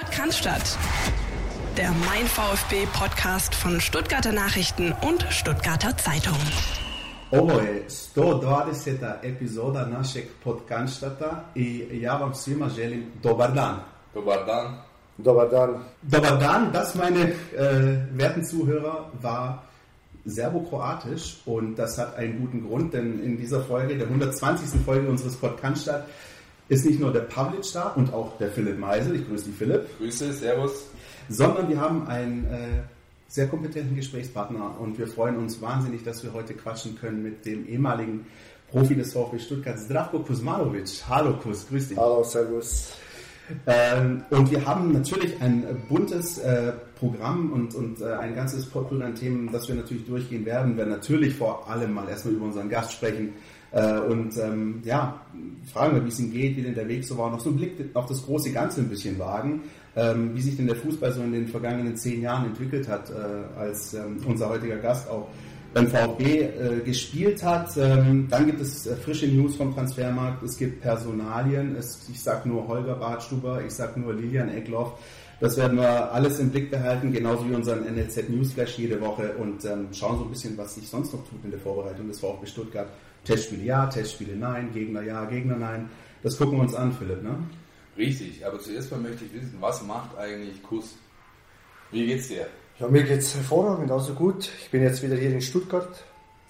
Podcast. Der Mein VfB Podcast von Stuttgarter Nachrichten und Stuttgarter Zeitung. Ovo je 120. epizoda našeg podcastata i ja vam svima želim dobar dan. Dobar dan. Dobar dan. Dobar dan, das meine äh, werten Zuhörer war serbokroatisch und das hat einen guten Grund, denn in dieser Folge, der 120. Folge unseres Podcasts ist nicht nur der Pavlic da und auch der Philipp Meisel. Ich grüße dich, Philipp. Grüße, Servus. Sondern wir haben einen äh, sehr kompetenten Gesprächspartner und wir freuen uns wahnsinnig, dass wir heute quatschen können mit dem ehemaligen Profi des VfB Stuttgart, Zdravko Kuzmanovic. Hallo Kuz, grüß dich. Hallo, Servus. Ähm, und wir haben natürlich ein buntes äh, Programm und, und äh, ein ganzes Portfolio an Themen, das wir natürlich durchgehen werden. Wir werden natürlich vor allem mal erstmal über unseren Gast sprechen, äh, und ähm, ja, fragen wir, wie es ihm geht, wie denn der Weg so war, noch so einen Blick auf das große Ganze ein bisschen wagen, ähm, wie sich denn der Fußball so in den vergangenen zehn Jahren entwickelt hat, äh, als ähm, unser heutiger Gast auch beim VfB äh, gespielt hat. Ähm, dann gibt es äh, frische News vom Transfermarkt, es gibt Personalien, es, ich sage nur Holger Bartstuber, ich sage nur Lilian Eckloff. Das werden wir alles im Blick behalten, genauso wie unseren NLZ Newsflash jede Woche und ähm, schauen so ein bisschen, was sich sonst noch tut in der Vorbereitung des VfB Stuttgart. Testspiele ja, Testspiele nein, Gegner ja, Gegner nein. Das gucken wir uns an, Philipp, ne? Richtig, aber zuerst mal möchte ich wissen, was macht eigentlich Kuss? Wie geht's dir? Ja, mir geht's hervorragend, also gut. Ich bin jetzt wieder hier in Stuttgart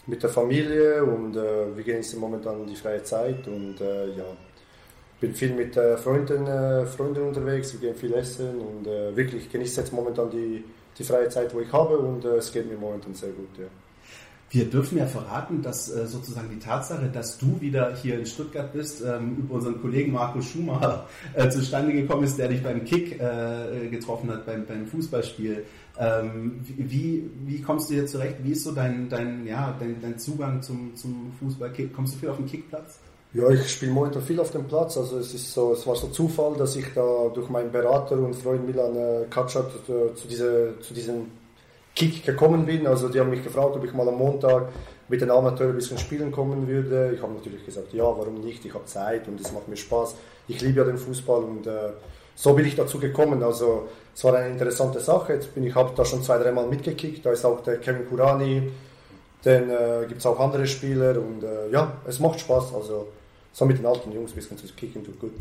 mit der Familie und äh, wir genießen momentan die freie Zeit und äh, ja, bin viel mit äh, Freunden, äh, Freunden unterwegs, wir gehen viel essen und äh, wirklich genieße jetzt momentan die, die freie Zeit, wo ich habe und äh, es geht mir momentan sehr gut. Ja. Wir dürfen ja verraten, dass äh, sozusagen die Tatsache, dass du wieder hier in Stuttgart bist, ähm, über unseren Kollegen Marco Schumacher äh, zustande gekommen ist, der dich beim Kick äh, getroffen hat, beim, beim Fußballspiel. Ähm, wie, wie kommst du hier zurecht? Wie ist so dein, dein, ja, dein, dein Zugang zum, zum Fußballkick? Kommst du viel auf den Kickplatz? Ja, ich spiele momentan viel auf dem Platz. Also es ist so, es war so Zufall, dass ich da durch meinen Berater und Freund Milan Katschat zu, diese, zu diesem Kick gekommen bin. Also die haben mich gefragt, ob ich mal am Montag mit den Amateuren ein bisschen spielen kommen würde. Ich habe natürlich gesagt, ja, warum nicht? Ich habe Zeit und es macht mir Spaß. Ich liebe ja den Fußball und äh, so bin ich dazu gekommen. Also es war eine interessante Sache. Jetzt bin ich habe da schon zwei, dreimal mitgekickt. Da ist auch der Kevin Kurani. Dann äh, gibt es auch andere Spieler und äh, ja, es macht Spaß. Also so mit den alten Jungs ein bisschen zu kicken tut gut.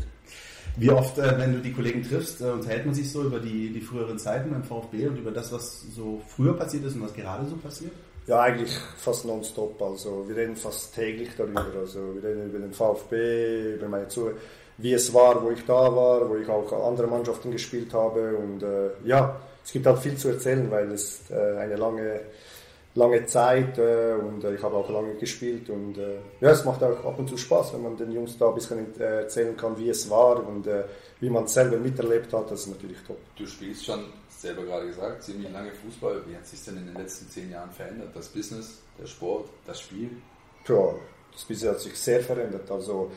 Wie oft, äh, wenn du die Kollegen triffst, äh, unterhält man sich so über die, die früheren Zeiten beim VfB und über das, was so früher passiert ist und was gerade so passiert? Ja, eigentlich fast nonstop. Also wir reden fast täglich darüber. Also wir reden über den VfB, über meine Zuhörer, wie es war, wo ich da war, wo ich auch andere Mannschaften gespielt habe. Und äh, ja, es gibt halt viel zu erzählen, weil es äh, eine lange lange Zeit äh, und äh, ich habe auch lange gespielt und äh, ja, es macht auch ab und zu Spaß, wenn man den Jungs da ein bisschen äh, erzählen kann, wie es war und äh, wie man es selber miterlebt hat, das ist natürlich top. Du spielst schon, selber gerade gesagt, ziemlich lange Fußball. Wie hat sich denn in den letzten zehn Jahren verändert? Das Business, der Sport, das Spiel? Ja, das Business hat sich sehr verändert. Also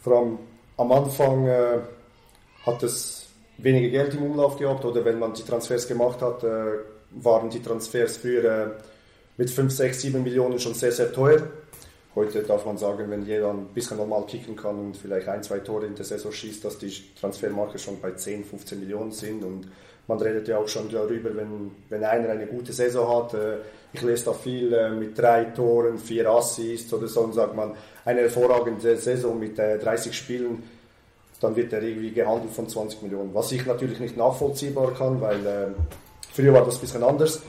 vor allem am Anfang äh, hat es weniger Geld im Umlauf gehabt oder wenn man die Transfers gemacht hat, waren die Transfers früher äh, mit 5, 6, 7 Millionen schon sehr, sehr teuer. Heute darf man sagen, wenn jeder ein bisschen normal kicken kann und vielleicht ein, zwei Tore in der Saison schießt, dass die Transfermarke schon bei 10, 15 Millionen sind. Und man redet ja auch schon darüber, wenn, wenn einer eine gute Saison hat. Äh, ich lese da viel äh, mit drei Toren, vier Assists oder so und sagt man, eine hervorragende Saison mit 30 Spielen, dann wird er irgendwie gehandelt von 20 Millionen. Was ich natürlich nicht nachvollziehbar kann, weil Früher war das ein bisschen anders.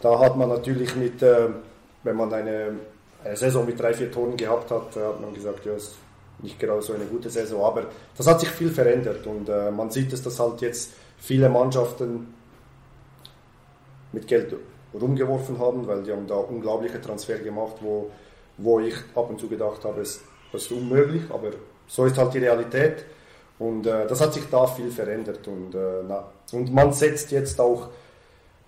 Da hat man natürlich mit, äh, wenn man eine, eine, Saison mit drei, vier Toren gehabt hat, äh, hat man gesagt, ja, ist nicht gerade so eine gute Saison. Aber das hat sich viel verändert und äh, man sieht es, dass halt jetzt viele Mannschaften mit Geld rumgeworfen haben, weil die haben da unglaubliche Transfer gemacht, wo, wo ich ab und zu gedacht habe, das ist unmöglich, aber so ist halt die Realität. Und äh, das hat sich da viel verändert. Und, äh, und man setzt jetzt auch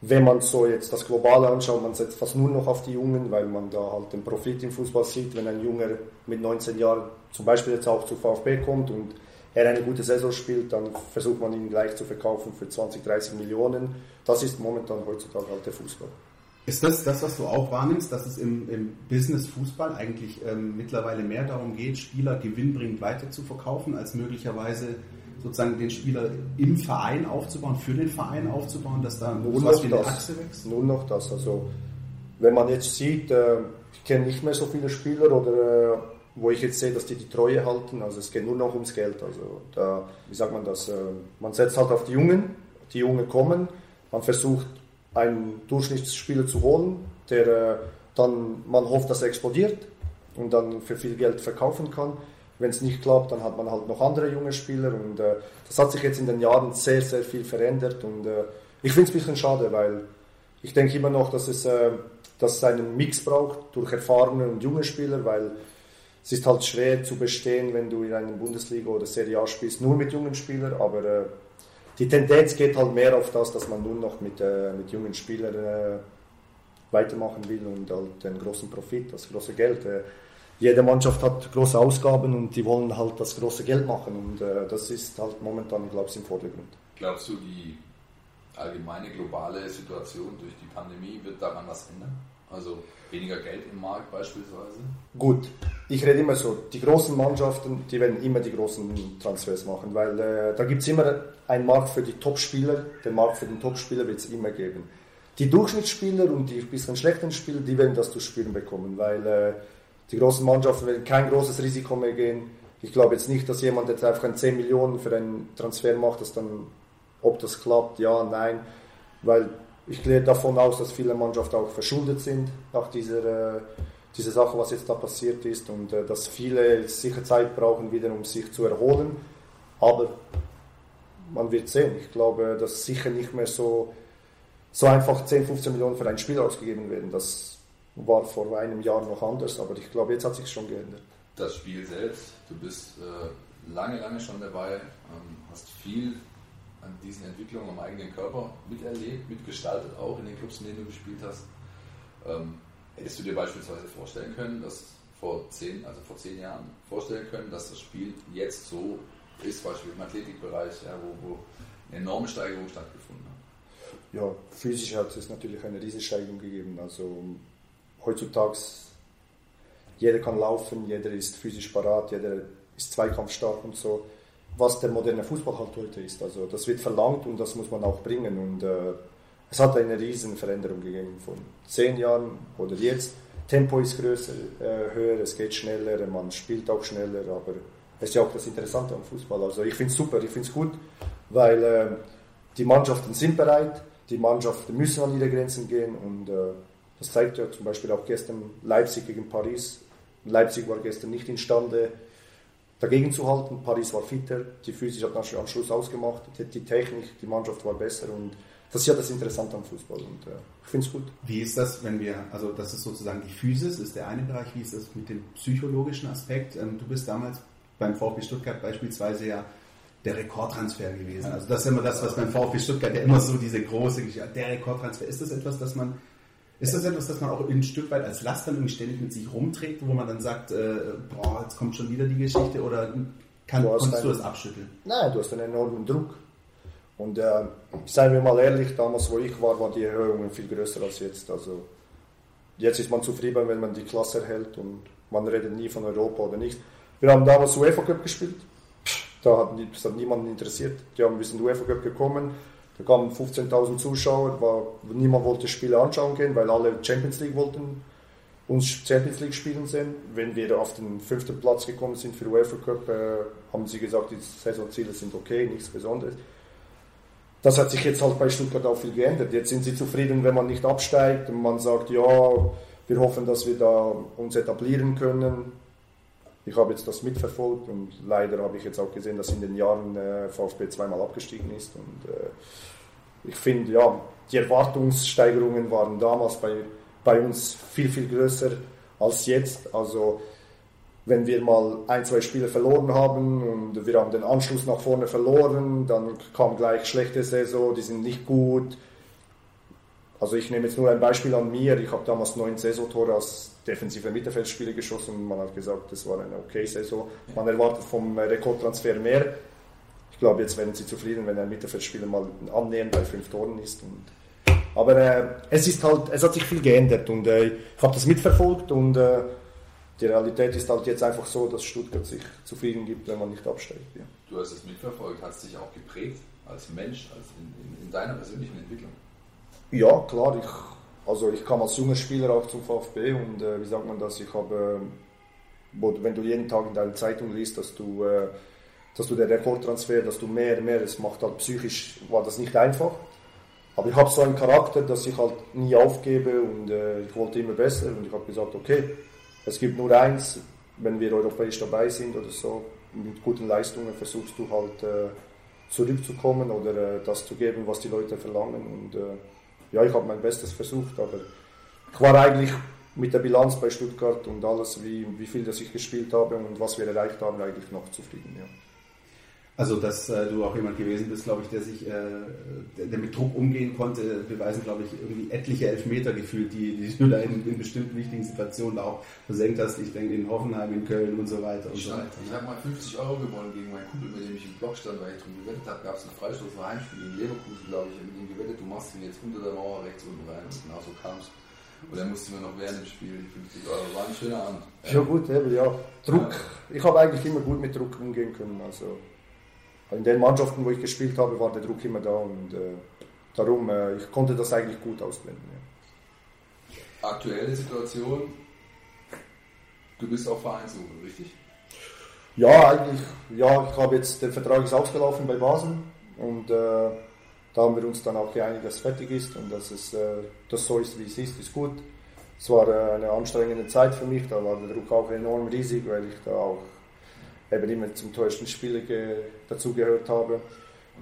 wenn man so jetzt das Globale anschaut, man setzt fast nur noch auf die Jungen, weil man da halt den Profit im Fußball sieht, wenn ein Junger mit 19 Jahren zum Beispiel jetzt auch zu VfB kommt und er eine gute Saison spielt, dann versucht man ihn gleich zu verkaufen für 20, 30 Millionen. Das ist momentan heutzutage halt der Fußball. Ist das das, was du auch wahrnimmst, dass es im, im Business Fußball eigentlich ähm, mittlerweile mehr darum geht, Spieler gewinnbringend weiter zu verkaufen, als möglicherweise sozusagen den Spieler im Verein aufzubauen, für den Verein aufzubauen, dass da nur noch das. Achse wächst? Nur noch das. Also wenn man jetzt sieht, äh, ich kenne nicht mehr so viele Spieler oder äh, wo ich jetzt sehe, dass die die Treue halten. Also es geht nur noch ums Geld. Also da, wie sagt man das? Äh, man setzt halt auf die Jungen, die Jungen kommen, man versucht einen Durchschnittsspieler zu holen, der dann man hofft, dass er explodiert und dann für viel Geld verkaufen kann. Wenn es nicht klappt, dann hat man halt noch andere junge Spieler und äh, das hat sich jetzt in den Jahren sehr, sehr viel verändert und äh, ich finde es ein bisschen schade, weil ich denke immer noch, dass es, äh, dass es einen Mix braucht durch erfahrene und junge Spieler, weil es ist halt schwer zu bestehen, wenn du in einer Bundesliga oder Serie A spielst, nur mit jungen Spielern, aber äh, die Tendenz geht halt mehr auf das, dass man nur noch mit, äh, mit jungen Spielern äh, weitermachen will und halt den großen Profit, das große Geld. Jede Mannschaft hat große Ausgaben und die wollen halt das große Geld machen und äh, das ist halt momentan, glaube ich, im Vordergrund. Glaubst du, die allgemeine globale Situation durch die Pandemie wird daran was ändern? Also weniger Geld im Markt beispielsweise? Gut, ich rede immer so, die großen Mannschaften, die werden immer die großen Transfers machen, weil äh, da gibt es immer einen Markt für die Top-Spieler, den Markt für den Top-Spieler wird es immer geben. Die Durchschnittsspieler und die bisschen schlechten Spieler, die werden das zu spüren bekommen, weil äh, die großen Mannschaften werden kein großes Risiko mehr gehen. Ich glaube jetzt nicht, dass jemand jetzt einfach 10 Millionen für einen Transfer macht, dass dann, ob das klappt, ja, nein, weil ich gehe davon aus, dass viele Mannschaften auch verschuldet sind nach dieser, äh, dieser Sache, was jetzt da passiert ist und äh, dass viele sicher Zeit brauchen, wieder um sich zu erholen. Aber man wird sehen. Ich glaube, dass sicher nicht mehr so, so einfach 10, 15 Millionen für ein Spiel ausgegeben werden. Das war vor einem Jahr noch anders, aber ich glaube, jetzt hat sich schon geändert. Das Spiel selbst, du bist äh, lange, lange schon dabei, ähm, hast viel an diesen Entwicklungen am eigenen Körper miterlebt, mitgestaltet, auch in den Clubs, in denen du gespielt hast. Ähm, hättest du dir beispielsweise vorstellen können, dass vor zehn, also vor zehn Jahren vorstellen können, dass das Spiel jetzt so ist, beispielsweise im Athletikbereich, ja, wo, wo eine enorme Steigerung stattgefunden hat? Ja, physisch hat es natürlich eine Riesensteigerung gegeben. Also heutzutage jeder kann laufen, jeder ist physisch parat, jeder ist zweikampfstark und so was der moderne Fußball halt heute ist. Also das wird verlangt und das muss man auch bringen. Und äh, es hat eine riesen Veränderung gegeben von zehn Jahren oder jetzt. Tempo ist größer, äh, höher, es geht schneller, man spielt auch schneller, aber es ist ja auch das Interessante am Fußball. Also ich finde es super, ich finde es gut, weil äh, die Mannschaften sind bereit, die Mannschaften müssen an ihre Grenzen gehen und äh, das zeigt ja zum Beispiel auch gestern Leipzig gegen Paris. Leipzig war gestern nicht imstande, dagegen zu halten. Paris war fitter, die Physis hat am Schluss ausgemacht, die, die, Technik, die Mannschaft war besser und das ist ja das Interessante am Fußball und äh, ich finde es gut. Wie ist das, wenn wir, also das ist sozusagen die Physis, ist der eine Bereich, wie ist das mit dem psychologischen Aspekt? Ähm, du bist damals beim VfB Stuttgart beispielsweise ja der Rekordtransfer gewesen. Also das ist immer das, was beim VfB Stuttgart ja immer so diese große Geschichte, der Rekordtransfer. Ist das etwas, das man ist das etwas, das man auch ein Stück weit als Last dann irgendwie ständig mit sich rumträgt, wo man dann sagt, äh, boah, jetzt kommt schon wieder die Geschichte oder kann, du konntest einen, du das abschütteln? Nein, du hast einen enormen Druck. Und äh, seien wir mal ehrlich, damals wo ich war, waren die Erhöhungen viel größer als jetzt. Also jetzt ist man zufrieden, wenn man die Klasse erhält und man redet nie von Europa oder nicht. Wir haben damals UEFA Cup gespielt. Da hat, das hat niemanden interessiert. Die haben bis in den UEFA Cup gekommen, da kamen 15.000 Zuschauer, war, niemand wollte Spiele anschauen gehen, weil alle Champions League wollten uns Champions League spielen sehen. Wenn wir auf den fünften Platz gekommen sind für UEFA Cup, äh, haben sie gesagt, die Saisonziele sind okay, nichts Besonderes. Das hat sich jetzt halt bei Stuttgart auch viel geändert. Jetzt sind sie zufrieden, wenn man nicht absteigt und man sagt, ja, wir hoffen, dass wir da uns etablieren können. Ich habe jetzt das mitverfolgt und leider habe ich jetzt auch gesehen, dass in den Jahren äh, VfB zweimal abgestiegen ist. Und äh, ich finde, ja, die Erwartungssteigerungen waren damals bei, bei uns viel, viel größer als jetzt. Also wenn wir mal ein, zwei Spiele verloren haben und wir haben den Anschluss nach vorne verloren, dann kam gleich schlechte Saison, die sind nicht gut. Also ich nehme jetzt nur ein Beispiel an mir. Ich habe damals neun Saisontore als defensive Mittelfeldspieler geschossen und man hat gesagt, das war eine okay Saison. Man erwartet vom Rekordtransfer mehr. Ich glaube, jetzt werden sie zufrieden, wenn ein Mittelfeldspieler mal annähernd bei fünf Toren ist. Und, aber äh, es ist halt, es hat sich viel geändert und äh, ich habe das mitverfolgt und äh, die Realität ist halt jetzt einfach so, dass Stuttgart sich zufrieden gibt, wenn man nicht absteigt. Ja. Du hast es mitverfolgt, hast dich auch geprägt als Mensch, als in, in, in deiner persönlichen Entwicklung? Ja, klar. Ich, also ich kam als junger Spieler auch zum VfB und äh, wie sagt man das? Ich habe, äh, wenn du jeden Tag in deiner Zeitung liest, dass du, äh, dass du der Rekordtransfer, dass du mehr, mehr, das macht halt psychisch, war das nicht einfach. Aber ich habe so einen Charakter, dass ich halt nie aufgebe und äh, ich wollte immer besser und ich habe gesagt, okay, es gibt nur eins, wenn wir europäisch dabei sind oder so, mit guten Leistungen versuchst du halt äh, zurückzukommen oder äh, das zu geben, was die Leute verlangen. Und äh, ja, ich habe mein Bestes versucht, aber ich war eigentlich mit der Bilanz bei Stuttgart und alles, wie, wie viel das ich gespielt habe und was wir erreicht haben, eigentlich noch zufrieden. Ja. Also, dass äh, du auch jemand gewesen bist, glaube ich, der sich, äh, der, der, mit Druck umgehen konnte, beweisen, glaube ich, irgendwie etliche Elfmeter gefühlt, die, die du da in, in, bestimmten wichtigen Situationen da auch versenkt hast. Ich denke in Hoffenheim, in Köln und so weiter. Und ich, so. ich habe mal 50 Euro gewonnen gegen meinen Kumpel, mit dem ich im Block stand, weil ich drum gewettet habe. Gab es einen Freistoß für Heimspiel in Leverkusen, glaube ich. Ich habe mit ihm gewettet, du machst ihn jetzt unter der Mauer rechts unten rein. Und genau so kam es. Und dann musste mir noch während dem Spiel die 50 Euro. War ein schöner Abend. Ja, gut, eben, ja. Druck. Ich habe eigentlich immer gut mit Druck umgehen können. Also in den Mannschaften, wo ich gespielt habe, war der Druck immer da und äh, darum, äh, ich konnte das eigentlich gut ausblenden. Ja. Aktuelle Situation, du bist auf Vereinssuche, richtig? Ja, eigentlich, ja, ich habe jetzt, der Vertrag ist ausgelaufen bei Basel und äh, da haben wir uns dann auch geeinigt, dass es fertig ist und dass es äh, das so ist, wie es ist, ist gut. Es war äh, eine anstrengende Zeit für mich, da war der Druck auch enorm riesig, weil ich da auch eben immer zum teuersten Spieler dazugehört habe.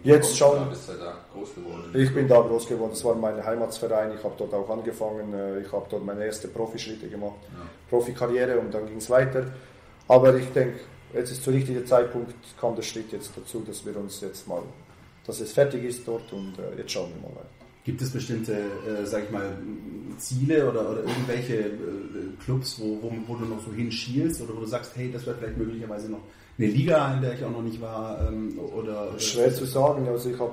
Jetzt schauen. Ich bin da groß geworden. Das war mein Heimatsverein. Ich habe dort auch angefangen. Äh, ich habe dort meine ersten Profischritte gemacht, ja. Profikarriere und dann ging es weiter. Aber ich denke, jetzt ist zu richtiger Zeitpunkt kam der Schritt jetzt dazu, dass wir uns jetzt mal, dass es fertig ist dort und äh, jetzt schauen wir mal weiter. Gibt es bestimmte, äh, sag ich mal, Ziele oder, oder irgendwelche äh, Clubs, wo, wo, wo, du noch so hinschielst oder wo du sagst, hey, das wäre vielleicht möglicherweise noch eine Liga, in der ich auch noch nicht war? Ähm, oder, oder Schwer zu sagen. Also ich habe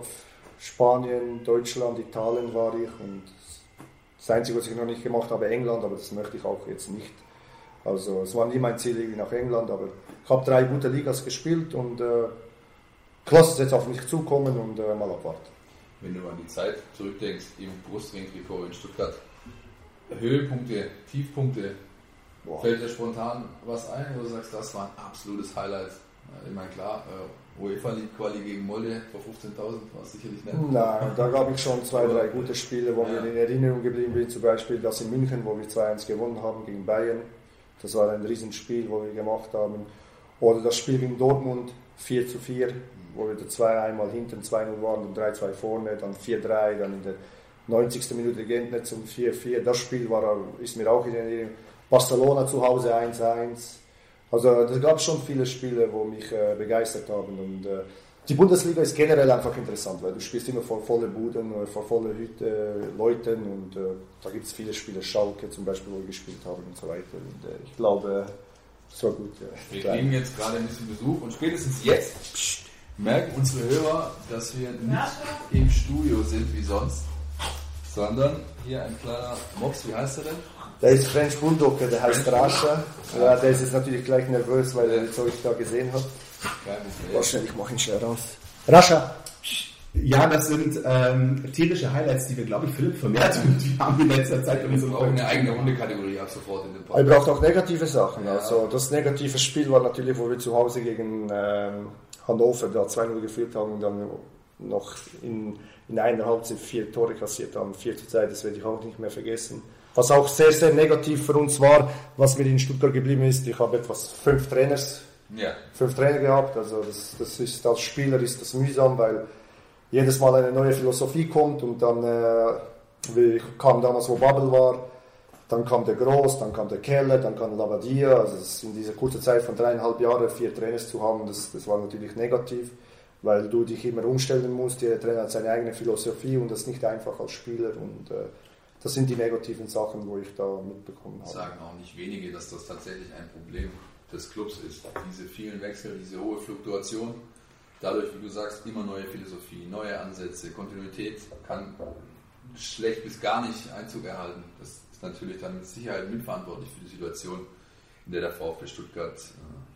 Spanien, Deutschland, Italien war ich und das Einzige, was ich noch nicht gemacht habe, England, aber das möchte ich auch jetzt nicht. Also es war nie mein Ziel irgendwie nach England, aber ich habe drei gute Ligas gespielt und äh, lasse es jetzt auf mich zukommen und äh, mal abwarten wenn du an die Zeit zurückdenkst im Brustring-Trikot in Stuttgart. Höhepunkte, Tiefpunkte, Boah. fällt dir spontan was ein, wo du sagst, das war ein absolutes Highlight? Ich meine, klar, äh, UEFA League Quali gegen Molde vor 15.000 war es sicherlich nicht. Nein, da gab ich schon zwei, drei gute Spiele, wo ja. mir in Erinnerung geblieben sind. Zum Beispiel das in München, wo wir 2-1 gewonnen haben gegen Bayern. Das war ein Riesenspiel, wo wir gemacht haben. Oder das Spiel gegen Dortmund 4 zu 4, wo wir zwei einmal hinten 2-0 waren und 3-2 vorne, dann 4-3, dann in der 90. Minute Gentner zum 4-4. Das Spiel war, ist mir auch in Erinnerung. Barcelona zu Hause 1-1. Also es gab schon viele Spiele, wo mich äh, begeistert haben. Und, äh, die Bundesliga ist generell einfach interessant, weil du spielst immer vor volle Buden, äh, vor volle Hütte, äh, Leuten und äh, da gibt es viele Spiele, Schalke zum Beispiel, wo wir gespielt haben und so weiter. Und, äh, ich glaube, es war gut. Ja. Wir kriegen jetzt gerade ein bisschen Besuch und spätestens jetzt merken unsere Hörer, dass wir nicht im Studio sind wie sonst, sondern hier ein kleiner Mops, wie heißt er denn? Der ist French Bulldog, der heißt Rascha. Ja, der ist jetzt natürlich gleich nervös, weil er jetzt euch da gesehen hat. Warte schnell, ich mache ihn schnell raus. Rascha! Ja, das sind ähm, tierische Highlights, die wir, glaube ich, Philipp vermehrt und haben in letzter Zeit irgendwie so auch eine eigene Hundekategorie ab sofort in dem Podcast. Er braucht auch negative Sachen. Ja. Also das negative Spiel war natürlich, wo wir zu Hause gegen ähm, Hannover da 2-0 geführt haben und dann noch in, in einer Halbzeit vier Tore kassiert haben. Vierte Zeit, das werde ich auch nicht mehr vergessen. Was auch sehr, sehr negativ für uns war, was mir in Stuttgart geblieben ist, ich habe etwas fünf Trainers, ja. fünf Trainer gehabt. Also das, das ist als Spieler ist das mühsam, weil jedes Mal eine neue Philosophie kommt und dann äh, kam damals, wo Bubble war, dann kam der Groß, dann kam der Keller, dann kam Labadia. Also in dieser kurzen Zeit von dreieinhalb Jahren vier Trainers zu haben, das, das war natürlich negativ, weil du dich immer umstellen musst. Jeder Trainer hat seine eigene Philosophie und das ist nicht einfach als Spieler. Und äh, das sind die negativen Sachen, wo ich da mitbekommen habe. Sagen auch nicht wenige, dass das tatsächlich ein Problem des Clubs ist. Diese vielen Wechsel, diese hohe Fluktuation. Dadurch, wie du sagst, immer neue Philosophie, neue Ansätze, Kontinuität kann schlecht bis gar nicht Einzug erhalten. Das natürlich dann mit Sicherheit mitverantwortlich für die Situation, in der der VfB Stuttgart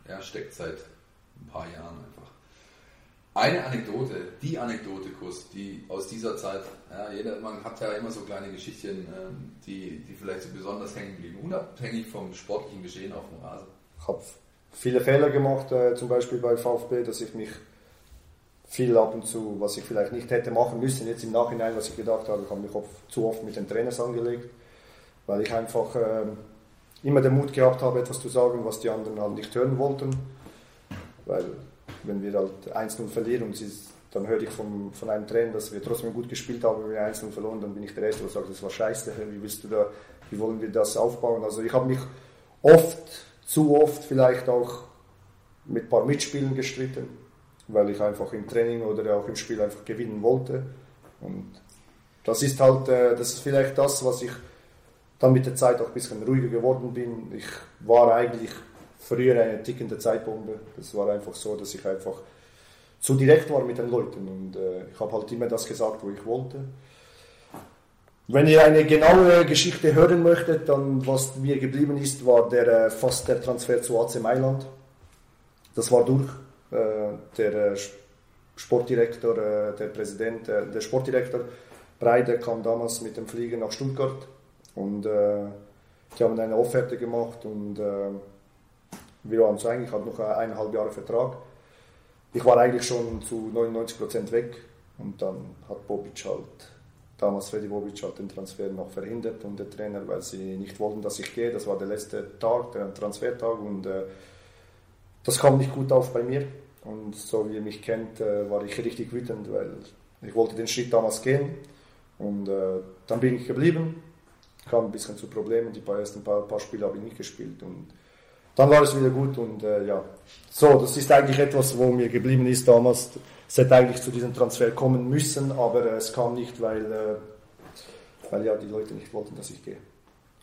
äh, ja, steckt seit ein paar Jahren einfach. Eine Anekdote, die Anekdote, Kuss, die aus dieser Zeit, ja, jeder, man hat ja immer so kleine Geschichtchen, ähm, die, die vielleicht so besonders hängen blieben, unabhängig vom sportlichen Geschehen auf dem Rasen. Ich habe viele Fehler gemacht, äh, zum Beispiel bei VfB, dass ich mich viel ab und zu, was ich vielleicht nicht hätte machen müssen, jetzt im Nachhinein, was ich gedacht habe, ich habe mich oft, zu oft mit den Trainers angelegt, weil ich einfach äh, immer den Mut gehabt habe, etwas zu sagen, was die anderen halt nicht hören wollten. Weil wenn wir halt 1-0 verlieren und sie, dann höre ich von, von einem Trainer, dass wir trotzdem gut gespielt haben, wenn wir 1-0 verloren, dann bin ich der Erste, der sagt, das war scheiße, wie willst du da, wie wollen wir das aufbauen? Also ich habe mich oft, zu oft vielleicht auch mit ein paar Mitspielen gestritten, weil ich einfach im Training oder auch im Spiel einfach gewinnen wollte. Und das ist halt, äh, das ist vielleicht das, was ich dann mit der Zeit auch ein bisschen ruhiger geworden bin. Ich war eigentlich früher eine tickende Zeitbombe. Das war einfach so, dass ich einfach zu direkt war mit den Leuten und äh, ich habe halt immer das gesagt, wo ich wollte. Wenn ihr eine genaue Geschichte hören möchtet, dann was mir geblieben ist, war der, äh, fast der Transfer zu AC Mailand. Das war durch. Äh, der äh, Sportdirektor, äh, der Präsident, äh, der Sportdirektor Breide kam damals mit dem Flieger nach Stuttgart und äh, die haben eine Offerte gemacht und äh, wir waren eigentlich, halt noch eineinhalb Jahre Vertrag. Ich war eigentlich schon zu 99% weg und dann hat Bobic halt, damals Freddy Bobic halt den Transfer noch verhindert und der Trainer, weil sie nicht wollten, dass ich gehe. Das war der letzte Tag, der Transfertag und äh, das kam nicht gut auf bei mir. Und so wie ihr mich kennt, äh, war ich richtig wütend, weil ich wollte den Schritt damals gehen und äh, dann bin ich geblieben kam ein bisschen zu Problemen. Die ersten paar, paar Spiele habe ich nicht gespielt und dann war es wieder gut und äh, ja. So, das ist eigentlich etwas, wo mir geblieben ist damals. Es hätte eigentlich zu diesem Transfer kommen müssen, aber äh, es kam nicht, weil, äh, weil ja die Leute nicht wollten, dass ich gehe.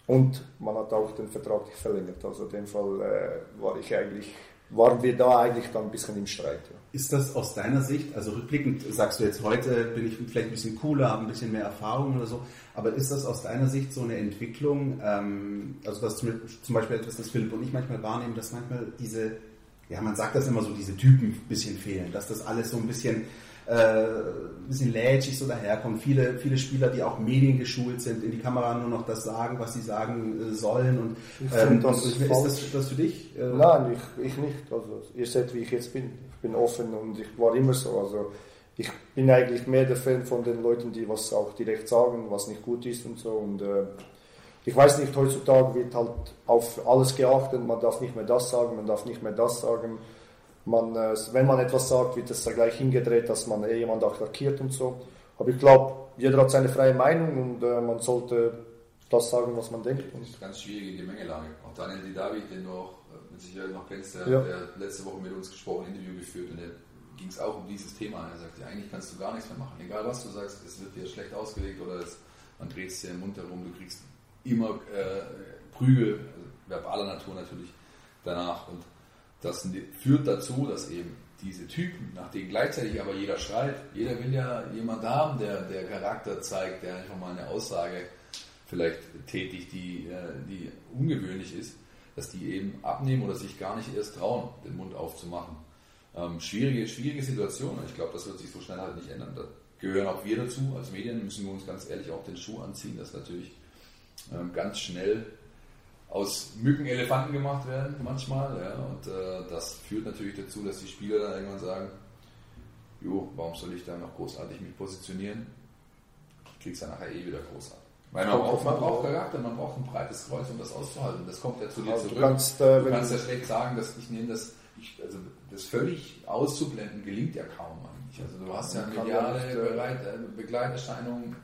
Und man hat auch den Vertrag nicht verlängert. Also in dem Fall äh, war ich eigentlich waren wir da eigentlich dann ein bisschen im Streit. Ja. Ist das aus deiner Sicht, also rückblickend sagst du jetzt, heute bin ich vielleicht ein bisschen cooler, habe ein bisschen mehr Erfahrung oder so, aber ist das aus deiner Sicht so eine Entwicklung, ähm, also das zum, Beispiel etwas, das Philipp und ich manchmal wahrnehmen, dass manchmal diese, ja man sagt das immer so, diese Typen ein bisschen fehlen, dass das alles so ein bisschen ein bisschen lätschig so daherkommt. Viele, viele Spieler, die auch mediengeschult sind, in die Kamera nur noch das sagen, was sie sagen äh, sollen. Und, ähm, das ist, das, das für dich? Äh? Nein, ich, ich nicht. Also, ihr seht, wie ich jetzt bin. Ich bin offen und ich war immer so. Also, ich bin eigentlich mehr der Fan von den Leuten, die was auch direkt sagen, was nicht gut ist und so. Und äh, ich weiß nicht, heutzutage wird halt auf alles geachtet. Man darf nicht mehr das sagen, man darf nicht mehr das sagen man, äh, wenn man etwas sagt, wird es da gleich hingedreht, dass man eh jemand attackiert und so. Aber ich glaube, jeder hat seine freie Meinung und äh, man sollte das sagen, was man denkt. Das ist eine ganz schwierige Gemengelage. Auch Daniel Didavi, den du auch äh, mit Sicherheit noch kennst, der, ja. der letzte Woche mit uns gesprochen, ein Interview geführt und der ging es auch um dieses Thema. Er sagte, eigentlich kannst du gar nichts mehr machen. Egal was du sagst, es wird dir schlecht ausgelegt oder es, man dreht es dir im Mund herum, du kriegst immer äh, Prügel, also verbaler Natur natürlich, danach. Und das führt dazu, dass eben diese Typen, nach denen gleichzeitig aber jeder schreit, jeder will ja jemand haben, der, der Charakter zeigt, der einfach mal eine Aussage vielleicht tätigt, die, äh, die ungewöhnlich ist, dass die eben abnehmen oder sich gar nicht erst trauen, den Mund aufzumachen. Ähm, schwierige, schwierige Situation ich glaube, das wird sich so schnell halt nicht ändern. Da gehören auch wir dazu. Als Medien müssen wir uns ganz ehrlich auch den Schuh anziehen, dass natürlich ähm, ganz schnell aus Mücken Elefanten gemacht werden manchmal. Ja, und äh, das führt natürlich dazu, dass die Spieler dann irgendwann sagen, jo, warum soll ich da noch großartig mich positionieren? Ich krieg's dann nachher eh wieder großartig. Weil man braucht, man braucht Charakter, man braucht ein breites Kreuz, um das auszuhalten. Das kommt ja zu dir also zurück. Du kannst, äh, du kannst ja schlecht sagen, dass ich nehme das, ich, also das völlig auszublenden gelingt ja kaum eigentlich. Also du hast ja mediale ja nicht, äh, Begleiterscheinungen,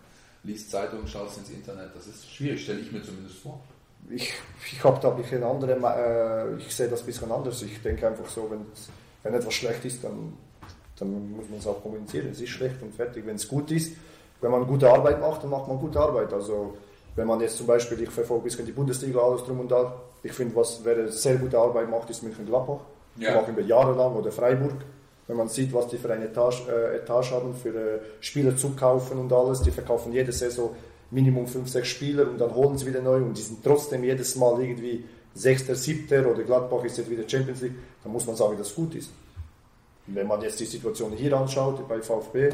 liest Zeitungen, schaust ins Internet. Das ist schwierig, stelle ich mir zumindest vor ich, ich habe da ein bisschen andere, äh, ich sehe das ein bisschen anders. Ich denke einfach so, wenn, wenn etwas schlecht ist, dann, dann muss man es auch kommunizieren. Es ist schlecht und fertig. Wenn es gut ist, wenn man gute Arbeit macht, dann macht man gute Arbeit. Also wenn man jetzt zum Beispiel, ich verfolge ein bisschen die Bundesliga, alles drum und da, ich finde, was wer sehr gute Arbeit macht, ist München-Gladbach. Ja. Machen wir jahrelang oder Freiburg. Wenn man sieht, was die für eine Etage, äh, Etage haben, für äh, Spieler zu kaufen und alles, die verkaufen jede Saison Minimum 5, 6 Spieler und dann holen sie wieder neu und die sind trotzdem jedes Mal irgendwie Sechster, Siebter oder Gladbach ist jetzt wieder Champions League, dann muss man sagen, dass es gut ist. Wenn man jetzt die Situation hier anschaut, bei VfB,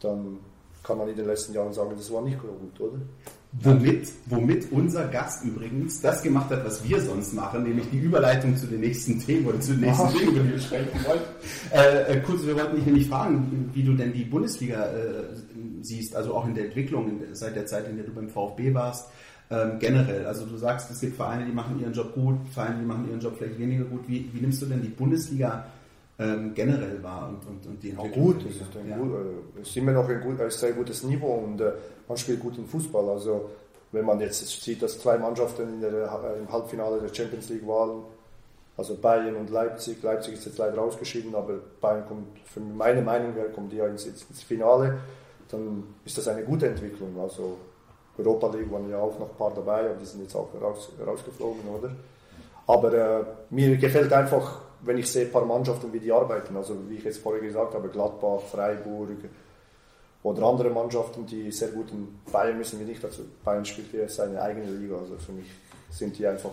dann kann man in den letzten Jahren sagen, das war nicht gut, oder? Womit, womit unser Gast übrigens das gemacht hat, was wir sonst machen, nämlich die Überleitung zu den nächsten Themen oder zu den nächsten Dingen, über die wir sprechen wollen. Äh, äh, kurz, wir wollten dich nämlich fragen, wie du denn die Bundesliga äh, siehst, also auch in der Entwicklung seit der Zeit, in der du beim VfB warst, ähm, generell. Also du sagst, es gibt Vereine, die machen ihren Job gut, Vereine, die machen ihren Job vielleicht weniger gut. Wie, wie nimmst du denn die Bundesliga ähm, generell wahr und, und, und die Entwicklung? Ja, gut, es ist, ja. gut, äh, ist immer noch ein, gut, ein sehr gutes Niveau und äh, man spielt guten Fußball. Also wenn man jetzt sieht, dass zwei Mannschaften der, äh, im Halbfinale der Champions League waren, also Bayern und Leipzig. Leipzig ist jetzt leider ausgeschieden, aber Bayern kommt, für meine Meinung her, kommt ja ins, ins Finale. Dann ist das eine gute Entwicklung. Also Europa League waren ja auch noch ein paar dabei, aber die sind jetzt auch raus, rausgeflogen, oder? Aber äh, mir gefällt einfach, wenn ich sehe ein paar Mannschaften, wie die arbeiten. Also wie ich jetzt vorher gesagt habe, Gladbach, Freiburg oder andere Mannschaften, die sehr gut in Bayern müssen wir nicht dazu. Bayern spielt hier seine eigene Liga. Also für mich sind die einfach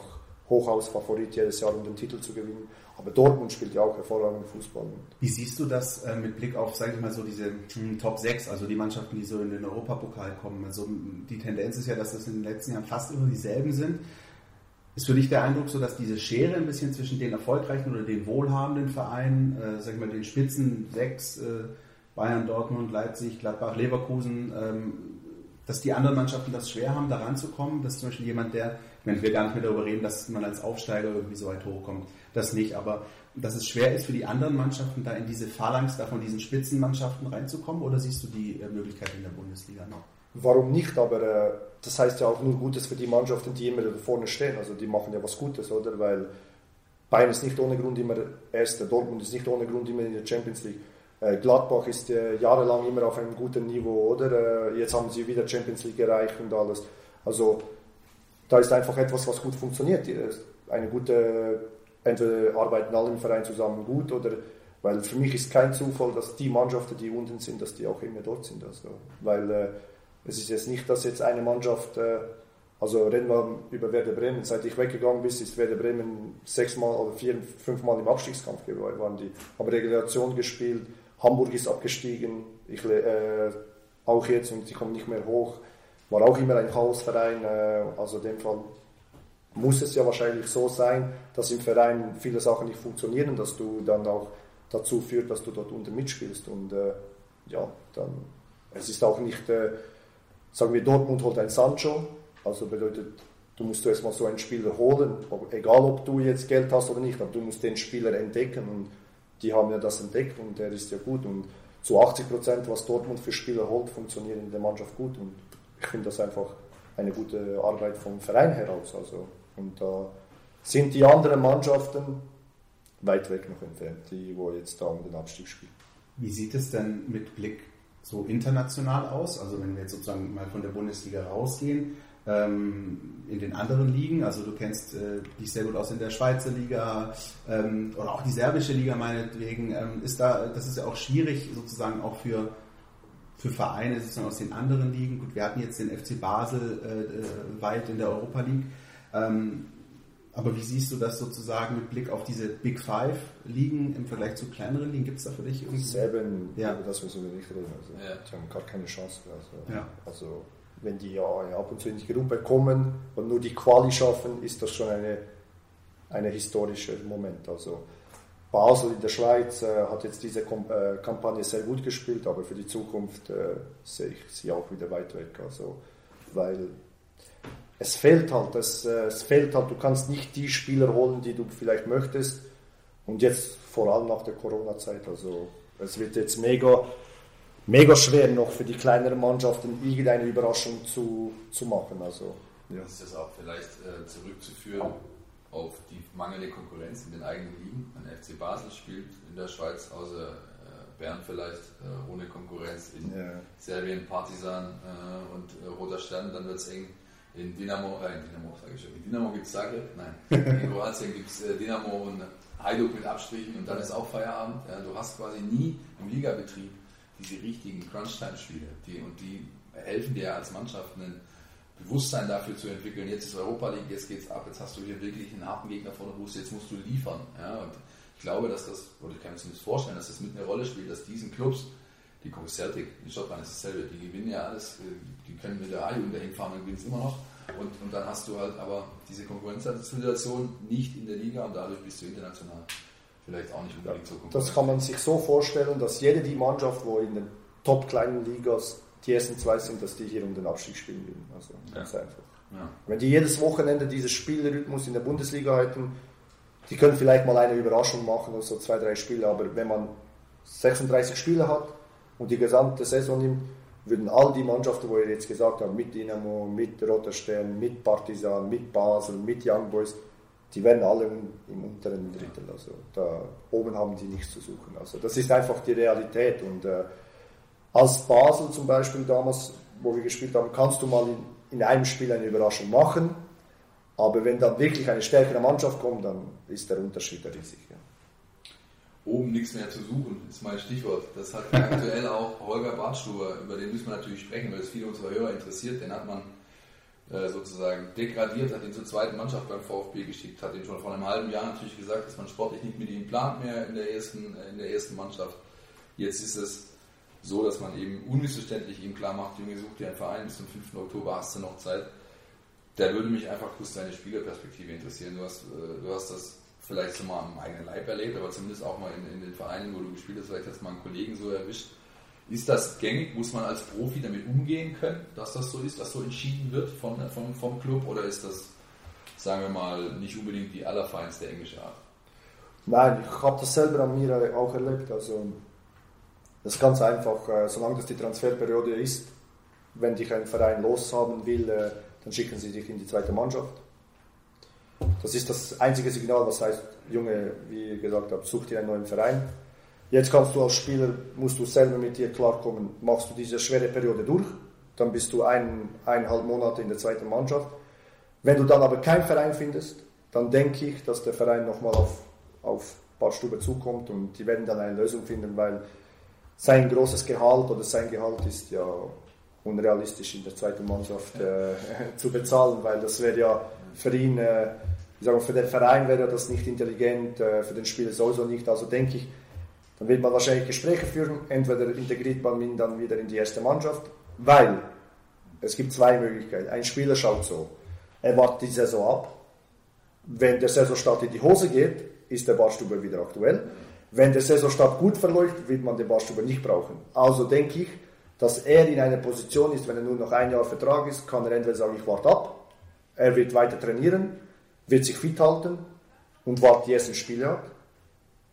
hochaus Favorit jedes Jahr, um den Titel zu gewinnen. Aber Dortmund spielt ja auch hervorragenden Fußball. Wie siehst du das äh, mit Blick auf, sage ich mal so, diese hm, Top 6, also die Mannschaften, die so in den Europapokal kommen? Also die Tendenz ist ja, dass das in den letzten Jahren fast immer dieselben sind. Ist für dich der Eindruck so, dass diese Schere ein bisschen zwischen den erfolgreichen oder den wohlhabenden Vereinen, äh, sag ich mal, den Spitzen 6, äh, Bayern, Dortmund, Leipzig, Gladbach, Leverkusen, ähm, dass die anderen Mannschaften das schwer haben, da ranzukommen, dass zum Beispiel jemand, der, ich meine, ich will gar nicht mehr darüber reden, dass man als Aufsteiger irgendwie so weit hochkommt, das nicht, aber dass es schwer ist für die anderen Mannschaften, da in diese Phalanx da von diesen Spitzenmannschaften reinzukommen, oder siehst du die äh, Möglichkeit in der Bundesliga noch? Warum nicht, aber äh, das heißt ja auch nur Gutes für die Mannschaften, die immer da vorne stehen, also die machen ja was Gutes, oder, weil Bayern ist nicht ohne Grund immer Erster, Dortmund ist nicht ohne Grund immer in der Champions League. Äh, Gladbach ist äh, jahrelang immer auf einem guten Niveau, oder? Äh, jetzt haben sie wieder Champions League erreicht und alles. Also da ist einfach etwas, was gut funktioniert. Eine gute, entweder arbeiten alle im Verein zusammen gut oder weil für mich ist kein Zufall, dass die Mannschaften, die unten sind, dass die auch immer dort sind. Also, weil äh, es ist jetzt nicht, dass jetzt eine Mannschaft, äh, also reden wir über Werder Bremen, seit ich weggegangen bin, ist Werder Bremen sechsmal oder vier, fünfmal im Abstiegskampf geworden, die, haben Regulation gespielt, Hamburg ist abgestiegen, ich, äh, auch jetzt und die kommen nicht mehr hoch. War auch immer ein Chaosverein, äh, also in dem Fall muss es ja wahrscheinlich so sein, dass im Verein viele Sachen nicht funktionieren, dass du dann auch dazu führt, dass du dort unten mitspielst. Und äh, ja, dann es ist auch nicht, äh, sagen wir Dortmund holt ein Sancho, also bedeutet, du musst erstmal so einen Spieler holen, egal ob du jetzt Geld hast oder nicht, aber du musst den Spieler entdecken und die haben ja das entdeckt und der ist ja gut. Und zu 80 Prozent, was Dortmund für Spieler holt, funktioniert in der Mannschaft gut. Und ich finde das einfach eine gute Arbeit vom Verein heraus. Also, und da sind die anderen Mannschaften weit weg noch entfernt, die wo jetzt da um den Abstieg spielen. Wie sieht es denn mit Blick so international aus? Also wenn wir jetzt sozusagen mal von der Bundesliga rausgehen, in den anderen Ligen. Also du kennst äh, dich sehr gut aus in der Schweizer Liga ähm, oder auch die serbische Liga meinetwegen. Ähm, ist da, das ist ja auch schwierig sozusagen auch für für Vereine sozusagen aus den anderen Ligen. Gut, wir hatten jetzt den FC Basel äh, äh, weit in der Europa League. Ähm, aber wie siehst du das sozusagen mit Blick auf diese Big Five Ligen im Vergleich zu kleineren Ligen? Gibt es da für dich irgendwie? Selben, ja. das müssen wir nicht reden. Also, ja. Die haben gar keine Chance. Also, ja. also wenn die ja ab und zu in die Gruppe kommen und nur die Quali schaffen, ist das schon eine, eine historischer Moment. Also Basel in der Schweiz äh, hat jetzt diese Kom äh, Kampagne sehr gut gespielt, aber für die Zukunft äh, sehe ich sie auch wieder weit weg. Also, weil es fehlt halt, es, äh, es fehlt halt, du kannst nicht die Spieler holen, die du vielleicht möchtest. Und jetzt vor allem nach der Corona-Zeit. Also es wird jetzt mega mega schwer noch für die kleineren Mannschaften irgendeine Überraschung zu, zu machen. Also, ja. Ist das auch vielleicht äh, zurückzuführen auf die mangelnde Konkurrenz in den eigenen Ligen? Ein FC Basel spielt in der Schweiz außer äh, Bern vielleicht äh, ohne Konkurrenz in ja. Serbien, Partisan äh, und äh, Roter Stern, dann wird es eng. In Dynamo, äh, in Dynamo sage ich schon, in Dynamo gibt es Zagreb, nein, in Kroatien gibt es äh, Dynamo und Hajduk mit Abstrichen und dann ist auch Feierabend. Ja, du hast quasi nie im Ligabetrieb diese richtigen Crunch-Time-Spiele. Die, und die helfen dir als Mannschaft einen Bewusstsein dafür zu entwickeln. Jetzt ist Europa League, jetzt geht's ab, jetzt hast du hier wirklich einen harten Gegner vor der Brust, jetzt musst du liefern. Ja, und ich glaube, dass das, oder ich kann mir zumindest vorstellen, dass das mit eine Rolle spielt, dass diesen Clubs, die Celtic, in Schottland ist dasselbe, die gewinnen ja alles, äh, die können mit der A-Jugend dahin fahren und gewinnen es immer noch. Und, und dann hast du halt aber diese Konkurrenzsituation nicht in der Liga und dadurch bist du international vielleicht auch nicht unbedingt so Das kann man sich so vorstellen, dass jede die Mannschaft, wo in den top kleinen Ligas die ersten zwei sind, dass die hier um den Abstieg spielen würden. Also ganz ja. einfach. Ja. Wenn die jedes Wochenende dieses Spielrhythmus in der Bundesliga hätten, die können vielleicht mal eine Überraschung machen, also zwei, drei Spiele, aber wenn man 36 Spiele hat und die gesamte Saison nimmt, würden all die Mannschaften, wo ihr jetzt gesagt habt, mit Dynamo, mit Roter Stern, mit Partisan, mit Basel, mit Young Boys, die werden alle im unteren Drittel. Also da oben haben die nichts zu suchen. Also das ist einfach die Realität. Und äh, als Basel zum Beispiel damals, wo wir gespielt haben, kannst du mal in, in einem Spiel eine Überraschung machen. Aber wenn dann wirklich eine stärkere Mannschaft kommt, dann ist der Unterschied riesig. Ja. Oben nichts mehr zu suchen, ist mein Stichwort. Das hat aktuell auch Holger Bartstuber, über den müssen wir natürlich sprechen, weil es viele unserer Hörer interessiert. Den hat man sozusagen degradiert, hat ihn zur zweiten Mannschaft beim VfB geschickt, hat ihm schon vor einem halben Jahr natürlich gesagt, dass man sportlich nicht mit ihm plant mehr in der ersten, äh, in der ersten Mannschaft. Jetzt ist es so, dass man eben unmissverständlich ihm klar macht, Junge, such dir einen Verein, bis zum 5. Oktober hast du noch Zeit. Da würde mich einfach kurz deine Spielerperspektive interessieren. Du hast, äh, du hast das vielleicht schon mal am eigenen Leib erlebt, aber zumindest auch mal in, in den Vereinen, wo du gespielt hast, vielleicht hast du mal einen Kollegen so erwischt, ist das gängig? Muss man als Profi damit umgehen können, dass das so ist, dass so entschieden wird von, von, vom Club? Oder ist das, sagen wir mal, nicht unbedingt die allerfeinste englische Art? Nein, ich habe das selber an mir auch erlebt. Also, das ist ganz einfach. Äh, solange das die Transferperiode ist, wenn dich ein Verein loshaben will, äh, dann schicken sie dich in die zweite Mannschaft. Das ist das einzige Signal, was heißt, Junge, wie gesagt such dir einen neuen Verein. Jetzt kannst du als Spieler, musst du selber mit dir klarkommen, machst du diese schwere Periode durch, dann bist du ein, eineinhalb Monate in der zweiten Mannschaft. Wenn du dann aber keinen Verein findest, dann denke ich, dass der Verein nochmal auf, auf Badstube zukommt und die werden dann eine Lösung finden, weil sein großes Gehalt oder sein Gehalt ist ja unrealistisch in der zweiten Mannschaft äh, zu bezahlen, weil das wäre ja für ihn, äh, ich sage, für den Verein wäre das nicht intelligent, äh, für den Spieler sowieso nicht. Also denke ich, dann wird man wahrscheinlich Gespräche führen, entweder integriert man ihn dann wieder in die erste Mannschaft, weil es gibt zwei Möglichkeiten. Ein Spieler schaut so, er wartet die Saison ab. Wenn der Saisonstart in die Hose geht, ist der Barstuber wieder aktuell. Wenn der Saisonstart gut verläuft, wird man den Barstuber nicht brauchen. Also denke ich, dass er in einer Position ist, wenn er nur noch ein Jahr Vertrag ist, kann er entweder sagen, ich warte ab, er wird weiter trainieren, wird sich fit halten und wartet die ersten Spiele ab.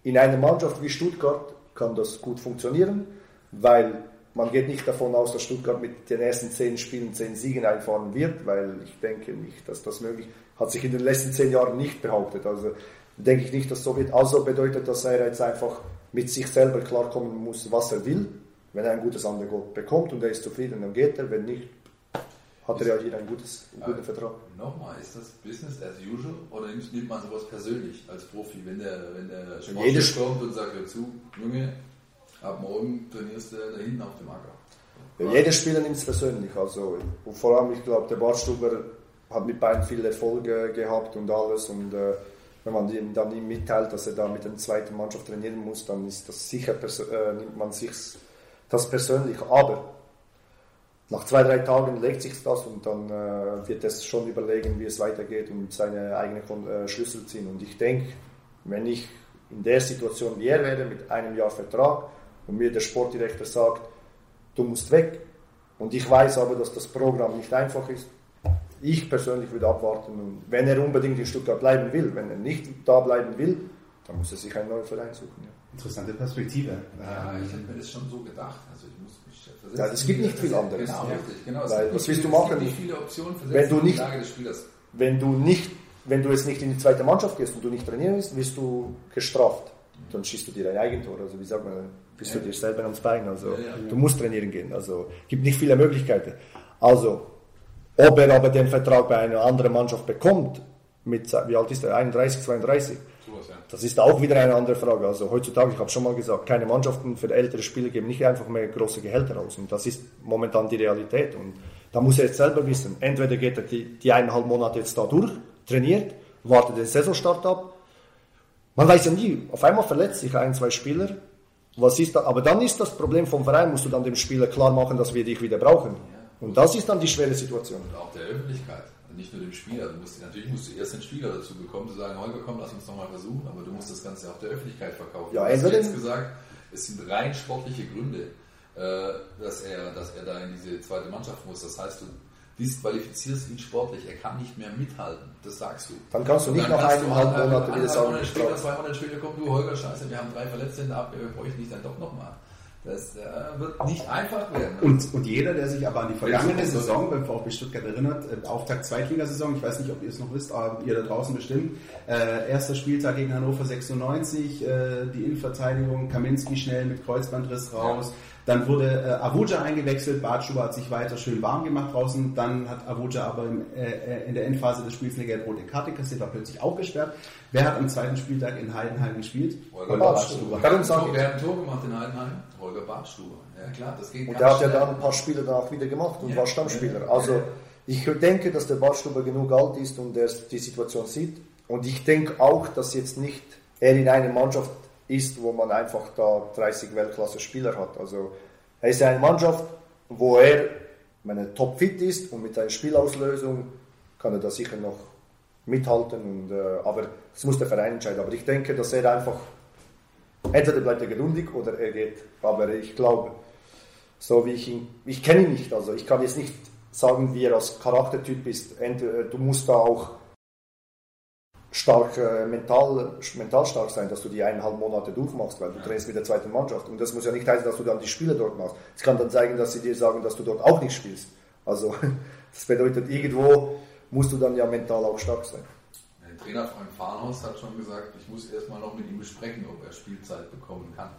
In einer Mannschaft wie Stuttgart kann das gut funktionieren, weil man geht nicht davon aus, dass Stuttgart mit den ersten zehn Spielen zehn Siegen einfahren wird, weil ich denke nicht, dass das möglich hat sich in den letzten zehn Jahren nicht behauptet. Also denke ich nicht, dass so wird. Also bedeutet, dass er jetzt einfach mit sich selber klarkommen muss, was er will. Wenn er ein gutes Angebot bekommt und er ist zufrieden, dann geht er. Wenn nicht, hat er ja hier ein gutes, einen guten Vertrag. Nochmal, ist das Business as usual oder nimmt man sowas persönlich als Profi, wenn der, wenn der Sportchef kommt und sagt, hör zu, Junge, ab morgen trainierst du da hinten auf dem Acker. Ja, jeder Spieler nimmt es persönlich. Also, vor allem, ich glaube, der Bartstuber hat mit beiden viel Erfolge gehabt und alles. Und äh, wenn man ihm dann ihm mitteilt, dass er da mit der zweiten Mannschaft trainieren muss, dann ist das sicher, äh, nimmt man sich das persönlich. Aber nach zwei, drei Tagen legt sich das und dann äh, wird es schon überlegen, wie es weitergeht und seine eigenen äh, Schlüssel ziehen. Und ich denke, wenn ich in der Situation wie er wäre, mit einem Jahr Vertrag und mir der Sportdirektor sagt, du musst weg, und ich weiß aber, dass das Programm nicht einfach ist, ich persönlich würde abwarten und wenn er unbedingt in Stuttgart bleiben will, wenn er nicht da bleiben will, dann muss er sich einen neuen Verein suchen. Ja. Interessante Perspektive. Ja, ich habe mir das schon so gedacht. Also ich muss ja, es gibt nicht viel anderes. Genau, richtig, genau. Weil, was willst du machen? nicht viele Optionen wenn du nicht, Wenn du nicht, wenn du jetzt nicht in die zweite Mannschaft gehst und du nicht trainieren willst, wirst du gestraft. Dann schießt du dir ein Eigentor. Also wie sagt man, bist du dir selber ans Bein. Also ja, ja, du musst trainieren gehen. Also gibt nicht viele Möglichkeiten. Also ob er aber den Vertrag bei einer anderen Mannschaft bekommt, mit wie alt ist er? 31, 32 das ist auch wieder eine andere Frage. Also heutzutage, ich habe schon mal gesagt, keine Mannschaften für ältere Spieler geben nicht einfach mehr große Gehälter aus. Und das ist momentan die Realität. Und Da muss er jetzt selber wissen, entweder geht er die, die eineinhalb Monate jetzt da durch, trainiert, wartet den Saisonstart ab. Man weiß ja nie, auf einmal verletzt sich ein, zwei Spieler. Was ist da? Aber dann ist das Problem vom Verein, musst du dann dem Spieler klar machen, dass wir dich wieder brauchen. Und das ist dann die schwere Situation. Und auch der Öffentlichkeit, nicht nur dem Spieler. Du musst, natürlich musst du erst den Spieler dazu bekommen, zu sagen, Holger, komm, lass uns nochmal versuchen, aber du musst das Ganze auch der Öffentlichkeit verkaufen. Ja, hast entweder- jetzt gesagt, es sind rein sportliche Gründe, äh, dass er, dass er da in diese zweite Mannschaft muss. Das heißt, du disqualifizierst ihn sportlich, er kann nicht mehr mithalten. Das sagst du. Dann kannst du nicht nach du eineinhalb halt Monaten wieder eineinhalb sagen, zwei Monate später kommt, du Holger, scheiße, wir haben drei Verletzte in der Abwehr, wir bräuchten dich dann doch nochmal. Das äh, wird nicht einfach werden. Und, und jeder, der sich aber an die vergangene Saison beim VfB Stuttgart erinnert, äh, Auftakt Zweitligasaison, ich weiß nicht, ob ihr es noch wisst, aber ihr da draußen bestimmt, äh, erster Spieltag gegen Hannover 96, äh, die Innenverteidigung, Kaminski schnell mit Kreuzbandriss raus, dann wurde äh, Avuja eingewechselt, Bartschuber hat sich weiter schön warm gemacht draußen, dann hat Avuja aber im, äh, äh, in der Endphase des Spiels eine gelb-rote Karte kassiert, war plötzlich auch gesperrt. Wer hat am zweiten Spieltag in Heidenheim gespielt? Holger. Bartstuber. Darum sag ich- Wer hat ein Tor gemacht in Heidenheim? Holger Bartstuber. Ja klar, das geht Und der hat ja dann ein paar Spiele danach wieder gemacht und Ja. war Stammspieler. Also ich denke, dass der Bartstuber genug alt ist und er die Situation sieht. Und ich denke auch, dass jetzt nicht er in einer Mannschaft ist, wo man einfach da 30 Weltklasse-Spieler hat. Also er ist in einer Mannschaft, wo er meine, topfit ist und mit einer Spielauslösung kann er da sicher noch mithalten. Und, äh, aber das muss der Verein entscheiden. Aber ich denke, dass er einfach entweder bleibt er geduldig oder er geht. Aber ich glaube, so wie ich ihn, ich kenne ihn nicht, also ich kann jetzt nicht sagen, wie er als Charaktertyp ist. Entweder, du musst da auch stark, äh, mental, mental stark sein, dass du die eineinhalb Monate durchmachst, weil du trainierst mit der zweiten Mannschaft. Und das muss ja nicht heißen, dass du dann die Spiele dort machst. Es kann dann zeigen, dass sie dir sagen, dass du dort auch nicht spielst. Also das bedeutet, irgendwo musst du dann ja mental auch stark sein. Der Trainer Frank Farnhaus hat schon gesagt, ich muss erstmal noch mit ihm besprechen, ob er Spielzeit bekommen kann.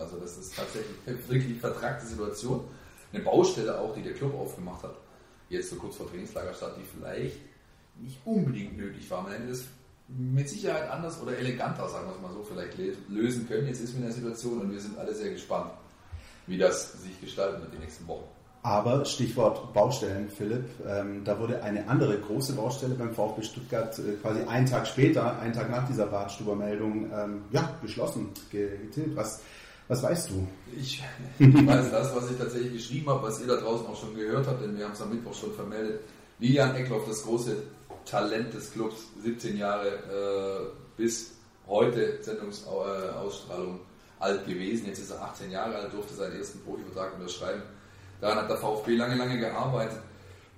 Also das ist tatsächlich eine wirklich vertragte Situation. Eine Baustelle auch, die der Club aufgemacht hat. Jetzt so kurz vor Trainingslagerstart, die vielleicht nicht unbedingt nötig war. Man hätte das mit Sicherheit anders oder eleganter, sagen wir es mal so, vielleicht le- lösen können. Jetzt ist wir in der Situation und wir sind alle sehr gespannt, wie das sich gestalten wird die nächsten Wochen. Aber Stichwort Baustellen, Philipp, ähm, da wurde eine andere große Baustelle beim VfB Stuttgart äh, quasi einen Tag später, einen Tag nach dieser Bartstuber-Meldung, ähm, ja, geschlossen, ge- getilgt. Was, was weißt du? Ich weiß das, was ich tatsächlich geschrieben habe, was ihr da draußen auch schon gehört habt, denn wir haben es am Mittwoch schon vermeldet. Lilian Eckloff, das große Talent des Clubs, 17 Jahre äh, bis heute Sendungsausstrahlung alt gewesen. Jetzt ist er 18 Jahre alt, durfte seinen ersten Profivertrag unterschreiben. Daran hat der VfB lange, lange gearbeitet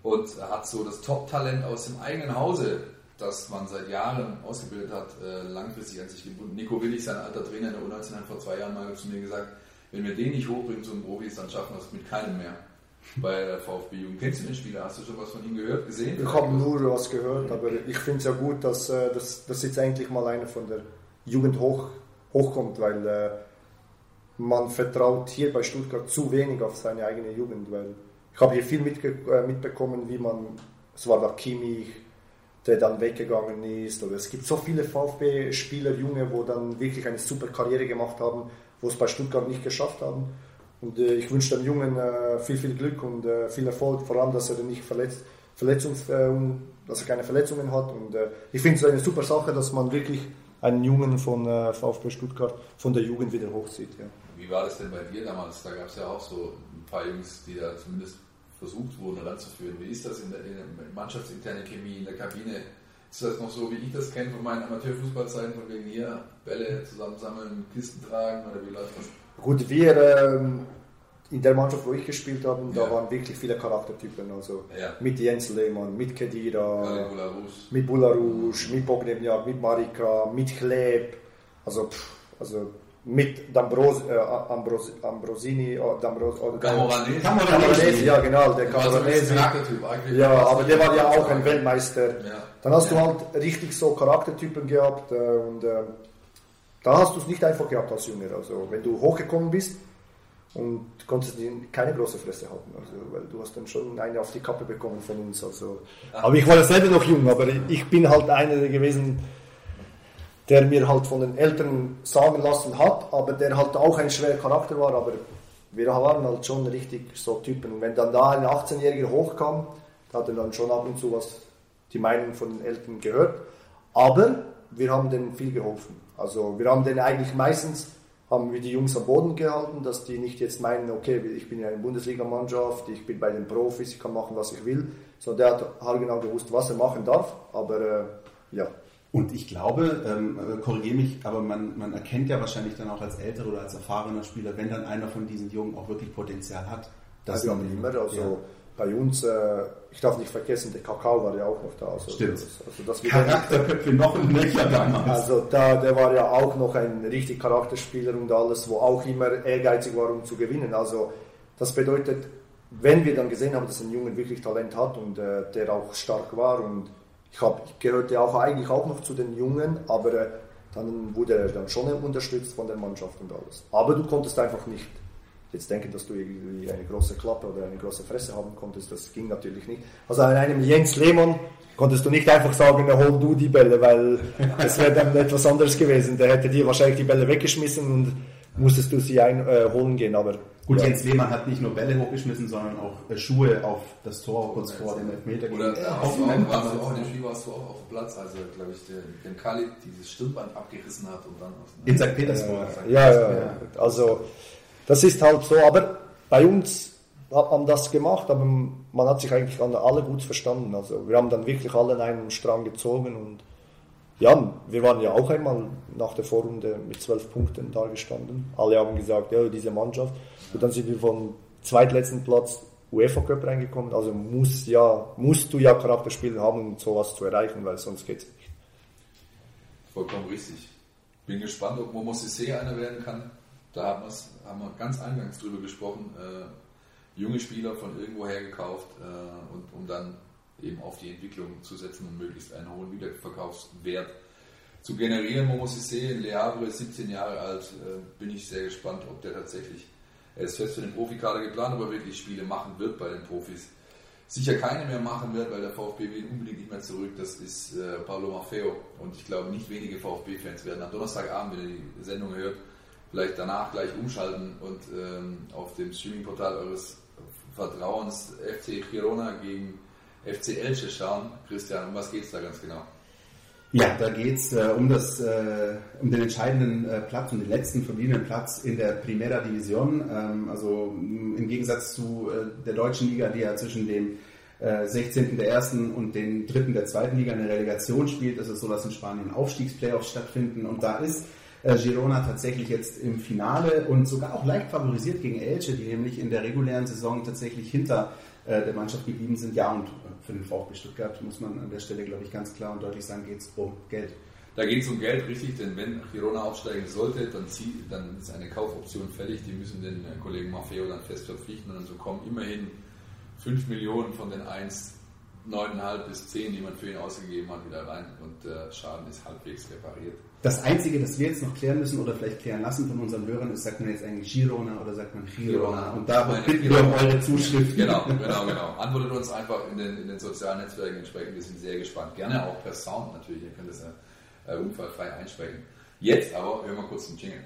und hat so das Top-Talent aus dem eigenen Hause, das man seit Jahren ausgebildet hat, äh, langfristig an sich gebunden. Nico Willig, sein alter Trainer in der U19, hat vor zwei Jahren mal zu mir gesagt, wenn wir den nicht hochbringen zum Profis, dann schaffen wir es mit keinem mehr bei der VfB-Jugend. Kennst du den Spieler? Hast du schon was von ihm gehört, gesehen? Ich habe nur was gehört, aber ich finde es ja gut, dass, äh, dass, dass jetzt endlich mal einer von der Jugend hoch, hochkommt, weil äh, man vertraut hier bei Stuttgart zu wenig auf seine eigene Jugend, weil ich habe hier viel mitge äh, mitbekommen, wie man, es war der Kimmich, der dann weggegangen ist, oder es gibt so viele VfB-Spieler, Junge, wo dann wirklich eine super Karriere gemacht haben, wo es bei Stuttgart nicht geschafft haben. Und äh, ich wünsche dem Jungen äh, viel, viel Glück und äh, viel Erfolg, vor allem, dass er nicht verletzt, Verletzungs, äh, dass er keine Verletzungen hat. Und äh, ich finde es eine super Sache, dass man wirklich einen Jungen von äh, VfB Stuttgart von der Jugend wieder hochzieht. Ja. Wie war das denn bei dir damals? Da gab es ja auch so ein paar Jungs, die da zumindest versucht wurden ranzuführen. Wie ist das in der, in der mannschaftsinterne Chemie, in der Kabine? Ist das noch so, wie ich das kenne von meinen Amateurfußballzeiten, von wegen hier Bälle zusammensammeln, Kisten tragen oder wie läuft das? Gut, wir ähm, in der Mannschaft, wo ich gespielt habe, da Ja. waren wirklich viele Charaktertypen. Also Ja. mit Jens Lehmann, mit Kedira, mit Bularouche, mit Bognemjak, mit Marika, mit Kleb, also, pff, also mit D'Ambros, äh, Ambros, Ambrosini, äh, D'Ambros, oder Camoranesi. Camoranesi, ja genau, der Camoranesi. Ja, aber der war ja auch ein Weltmeister. Ja. Dann hast Ja. du halt richtig so Charaktertypen gehabt äh, und äh, da hast du es nicht einfach gehabt als Jünger. Also wenn du hochgekommen bist und konntest keine große Fresse halten, also, weil du hast dann schon eine auf die Kappe bekommen von uns. Also. Aber ich war ja selber noch jung, aber ich bin halt einer gewesen, der mir halt von den Eltern sagen lassen hat, aber der halt auch ein schwerer Charakter war, aber wir waren halt schon richtig so Typen. Und wenn dann da ein 18-Jähriger hochkam, da hat er dann schon ab und zu was die Meinung von den Eltern gehört. Aber wir haben denen viel geholfen. Also wir haben denen eigentlich meistens haben wir die Jungs am Boden gehalten, dass die nicht jetzt meinen, okay, ich bin ja eine Bundesligamannschaft, ich bin bei den Profis, ich kann machen, was ich will. Sondern der hat haargenau gewusst, was er machen darf. Aber äh, ja, und ich glaube, ähm, äh, korrigiere mich, aber man, man erkennt ja wahrscheinlich dann auch als älterer oder als erfahrener Spieler, wenn dann einer von diesen Jungen auch wirklich Potenzial hat. Das ja, immer. Also ja. Bei uns, äh, ich darf nicht vergessen, der Kakao war ja auch noch da. Also, Stimmt. Also, das Charakterköpfe noch und nöcher damals. Also da, der war ja auch noch ein richtig Charakterspieler und alles, wo auch immer ehrgeizig war, um zu gewinnen. Also das bedeutet, wenn wir dann gesehen haben, dass ein Junge wirklich Talent hat und äh, der auch stark war und ich, hab, ich gehörte auch eigentlich auch noch zu den Jungen, aber äh, dann wurde er dann schon unterstützt von der Mannschaft und alles. Aber du konntest einfach nicht jetzt denken, dass du irgendwie eine große Klappe oder eine große Fresse haben konntest, das ging natürlich nicht. Also an einem Jens Lehmann konntest du nicht einfach sagen, hol du die Bälle, weil das wäre dann etwas anderes gewesen. Der hätte dir wahrscheinlich die Bälle weggeschmissen und musstest du sie einholen äh, gehen, aber Gut, ja. Jens Lehmann hat nicht nur Bälle hochgeschmissen, sondern auch äh, Schuhe auf das Tor kurz vor dem Elfmeter. Oder ja, auf dem warst du auch in dem Spiel warst du auch auf dem Platz, also glaube ich, der, den Kali dieses Stirnband abgerissen hat und dann aus, in St. Petersburg. Ja, ja, ja, also das ist halt so, aber bei uns hat man das gemacht, aber man hat sich eigentlich alle gut verstanden. Also wir haben dann wirklich alle in einen Strang gezogen und ja, wir waren ja auch einmal nach der Vorrunde mit zwölf Punkten da gestanden. Alle haben gesagt, ja, diese Mannschaft. Und dann sind wir vom zweitletzten Platz UEFA Cup reingekommen. Also muss ja, musst du ja Charakterspiele haben, um sowas zu erreichen, weil sonst geht es nicht. Vollkommen richtig. Bin gespannt, ob Momo Sissé einer werden kann. Da haben, haben wir ganz eingangs drüber gesprochen. Äh, junge Spieler von irgendwoher gekauft äh, und um dann eben auf die Entwicklung zu setzen und möglichst einen hohen Wiederverkaufswert zu generieren. Momo Sissé in Le Havre, 17 Jahre alt, äh, bin ich sehr gespannt, ob der tatsächlich er ist fest für den Profikader geplant, aber wirklich Spiele machen wird bei den Profis. Sicher keine mehr machen wird, weil der VfB will unbedingt nicht mehr zurück. Das ist äh, Paulo Maffeo. Und ich glaube, nicht wenige VfB-Fans werden am Donnerstagabend, wenn ihr die Sendung hört, vielleicht danach gleich umschalten und ähm, auf dem Streaming-Portal eures Vertrauens FC Girona gegen FC Elche schauen. Christian, um was geht es da ganz genau? Ja, da geht's äh, um, äh, um den entscheidenden äh, Platz, um den letzten verbliebenen Platz in der Primera Division. Ähm, also im Gegensatz zu äh, der deutschen Liga, die ja zwischen dem äh, 16. der ersten und dem dritten der zweiten Liga eine Relegation spielt, ist es so, dass in Spanien Aufstiegsplayoffs stattfinden. Und da ist äh, Girona tatsächlich jetzt im Finale und sogar auch leicht favorisiert gegen Elche, die nämlich in der regulären Saison tatsächlich hinter äh, der Mannschaft geblieben sind. Ja, und für den VfB Stuttgart muss man an der Stelle, glaube ich, ganz klar und deutlich sagen, geht es um Geld. Da geht es um Geld, richtig, denn wenn Girona aufsteigen sollte, dann, zieh, dann ist eine Kaufoption fällig. Die müssen den äh, Kollegen Maffeo dann fest verpflichten und so kommen immerhin 5 Millionen von den 1, 9,5 bis 10, die man für ihn ausgegeben hat, wieder rein und der Schaden ist halbwegs repariert. Das Einzige, das wir jetzt noch klären müssen oder vielleicht klären lassen von unseren Hörern, ist, sagt man jetzt eigentlich Girona oder sagt man Girona? Und da bitten wir um eure Zuschrift. Genau, genau, genau. Antwortet uns einfach in den, in den sozialen Netzwerken entsprechend. Wir sind sehr gespannt. Gerne auch per Sound natürlich. Ihr könnt das ja äh, unfallfrei einsprechen. Jetzt aber hören wir kurz den Jingle.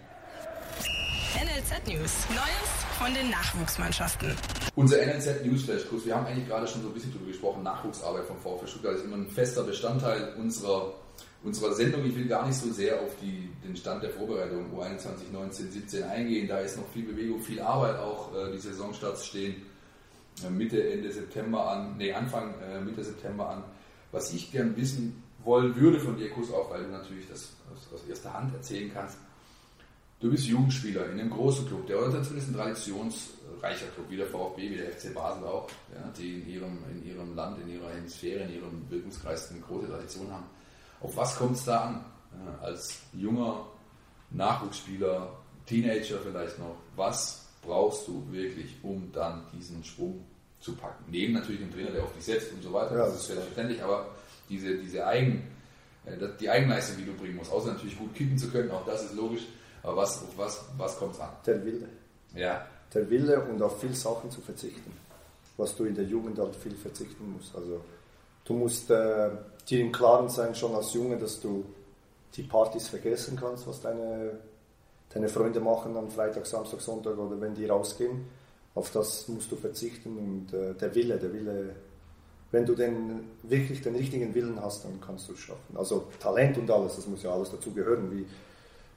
NLZ News. Neues von den Nachwuchsmannschaften. Unser NLZ News Flash Kurs. Wir haben eigentlich gerade schon so ein bisschen drüber gesprochen. Nachwuchsarbeit vom VfB Stuttgart ist immer ein fester Bestandteil unserer unserer Sendung. Ich will gar nicht so sehr auf die, den Stand der Vorbereitung U21, 19, 17 eingehen. Da ist noch viel Bewegung, viel Arbeit auch. Äh, die Saisonstarts stehen äh, Mitte, Ende September an, nee, Anfang äh, Mitte September an. Was ich gern wissen wollen würde von dir, Kuss auch, weil du natürlich das aus, aus erster Hand erzählen kannst. Du bist Jugendspieler in einem großen Club, der Orientation ist ein traditionsreicher Club, wie der VfB, wie der FC Basel auch, ja, die in ihrem, in ihrem Land, in ihrer Hemisphäre, in ihrem Wirkungskreis eine große Tradition haben. Auf was kommt es da an? als junger Nachwuchsspieler, Teenager vielleicht noch, was brauchst du wirklich, um dann diesen Sprung zu packen? Neben natürlich dem Trainer, der auf dich setzt und so weiter, ja. das ist selbstverständlich, aber diese, diese Eigen, äh, die Eigenleistung, die du bringen musst, außer natürlich gut kicken zu können, auch das ist logisch, aber was, auf was, was kommt es an? Der Wille. Ja. Der Wille und auf viele Sachen zu verzichten, was du in der Jugend halt viel verzichten musst. Also du musst äh, dir im Klaren sein, schon als Junge, dass du die Partys vergessen kannst, was deine, deine Freunde machen am Freitag, Samstag, Sonntag oder wenn die rausgehen. Auf das musst du verzichten und äh, der Wille, der Wille, wenn du den, wirklich den richtigen Willen hast, dann kannst du es schaffen. Also Talent und alles, das muss ja alles dazu gehören, wie,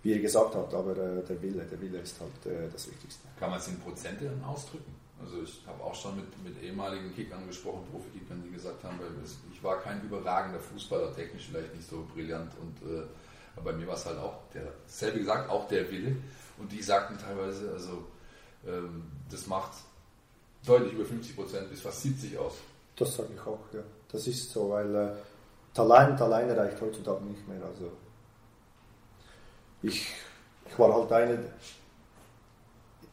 wie ihr gesagt habt, aber äh, der Wille, der Wille ist halt äh, das Wichtigste. Kann man es in Prozente dann ausdrücken? Also ich habe auch schon mit, mit ehemaligen Kickern gesprochen, Profi-Kickern, die gesagt haben, weil ich war kein überragender Fußballer, technisch vielleicht nicht so brillant und äh, aber bei mir war es halt auch der, selbe gesagt, auch der Wille und die sagten teilweise, also ähm, das macht deutlich über 50 Prozent bis fast 70 aus. Das sage ich auch, ja. Das ist so, weil äh, Talent alleine reicht heutzutage nicht mehr. Also ich, ich war halt eine,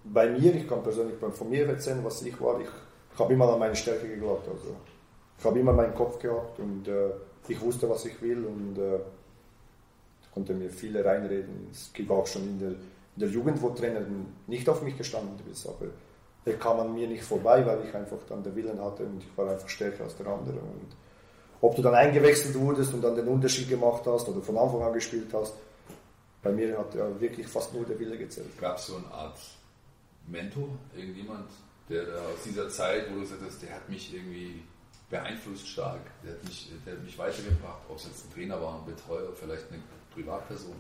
bei mir, ich kann persönlich von mir erzählen, was ich war, ich, ich habe immer an meine Stärke geglaubt. Also ich habe immer meinen Kopf gehabt und äh, ich wusste, was ich will und äh, konnte mir viele reinreden. Es gibt auch schon in der, in der Jugend, wo Trainer nicht auf mich gestanden ist, aber der kam an mir nicht vorbei, weil ich einfach dann den Willen hatte und ich war einfach stärker als der andere. Und ob du dann eingewechselt wurdest und dann den Unterschied gemacht hast oder von Anfang an gespielt hast, bei mir hat ja wirklich fast nur der Wille gezählt. Gab es so eine Art Mentor, irgendjemand, der da aus dieser Zeit, wo du gesagt hast, der hat mich irgendwie beeinflusst stark, der hat mich, der hat mich weitergebracht, ob es jetzt ein Trainer war, ein Betreuer, vielleicht eine Privatperson?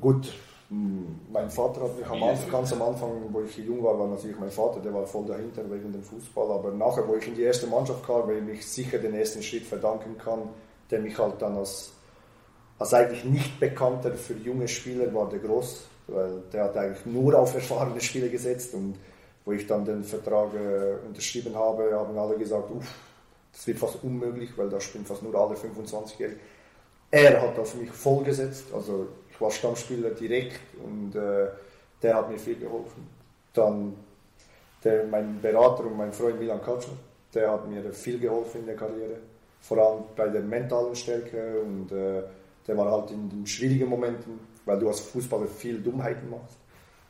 Gut, hm, mein Vater hat mich am Anfang, ganz am Anfang, wo ich jung war, war natürlich mein Vater, der war voll dahinter wegen dem Fußball. Aber nachher, wo ich in die erste Mannschaft kam, weil ich sicher den ersten Schritt verdanken kann, der mich halt dann als, als eigentlich nicht bekannter für junge Spieler war der groß, weil der hat eigentlich nur auf erfahrene Spieler gesetzt und wo ich dann den Vertrag äh, unterschrieben habe, haben alle gesagt, uff, das wird fast unmöglich, weil da spielen fast nur alle 25-Jährigen. Er hat auf mich vollgesetzt, also ich war Stammspieler direkt und äh, der hat mir viel geholfen. Dann der, mein Berater und mein Freund Milan Katschner, der hat mir viel geholfen in der Karriere, vor allem bei der mentalen Stärke und äh, der war halt in den schwierigen Momenten, weil du als Fußballer viel Dummheiten machst.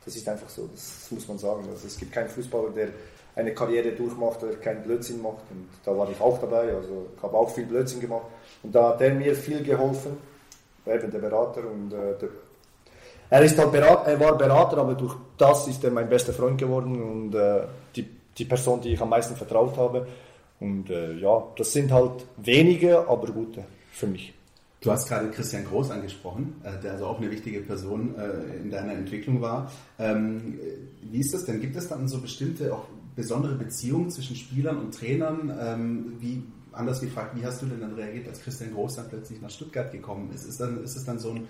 Das ist einfach so, das muss man sagen. Also es gibt keinen Fußballer, der eine Karriere durchmacht, der keinen Blödsinn macht. Und da war ich auch dabei, also ich habe auch viel Blödsinn gemacht. Und da hat er mir viel geholfen, eben der Berater. Und, äh, der, er, ist halt Berater, er war Berater, aber durch das ist er mein bester Freund geworden und äh, die, die Person, die ich am meisten vertraut habe. Und äh, ja, das sind halt wenige, aber gute für mich. Du hast gerade Christian Groß angesprochen, äh, der also auch eine wichtige Person äh, in deiner Entwicklung war. Ähm, wie ist das denn? Gibt es dann so bestimmte, auch besondere Beziehungen zwischen Spielern und Trainern? Ähm, wie, anders gefragt, wie hast du denn dann reagiert, als Christian Groß dann plötzlich nach Stuttgart gekommen ist? Ist, dann, ist es dann so ein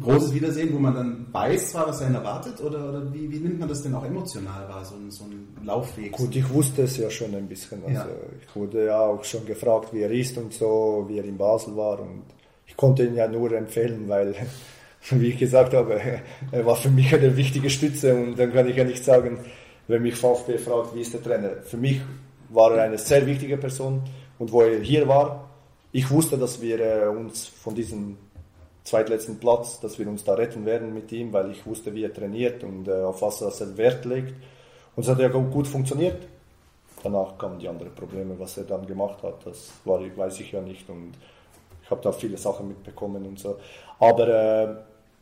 großes Wiedersehen, wo man dann weiß zwar, was einen erwartet, oder, oder wie, wie, nimmt man das denn auch emotional wahr, so ein, so ein Laufweg? Gut, ich wusste es ja schon ein bisschen. Also ja. Ich wurde ja auch schon gefragt, wie er ist und so, wie er in Basel war und ich konnte ihn ja nur empfehlen, weil, wie ich gesagt habe, er war für mich eine wichtige Stütze und dann kann ich ja nicht sagen, wenn mich VfB fragt, wie ist der Trainer. Für mich war er eine sehr wichtige Person und wo er hier war, ich wusste, dass wir äh, uns von diesem zweitletzten Platz, dass wir uns da retten werden mit ihm, weil ich wusste, wie er trainiert und äh, auf was er Wert legt. Und es hat ja gut funktioniert. Danach kamen die anderen Probleme, was er dann gemacht hat, das war, weiß ich ja nicht und ich habe da viele Sachen mitbekommen und so. Aber äh,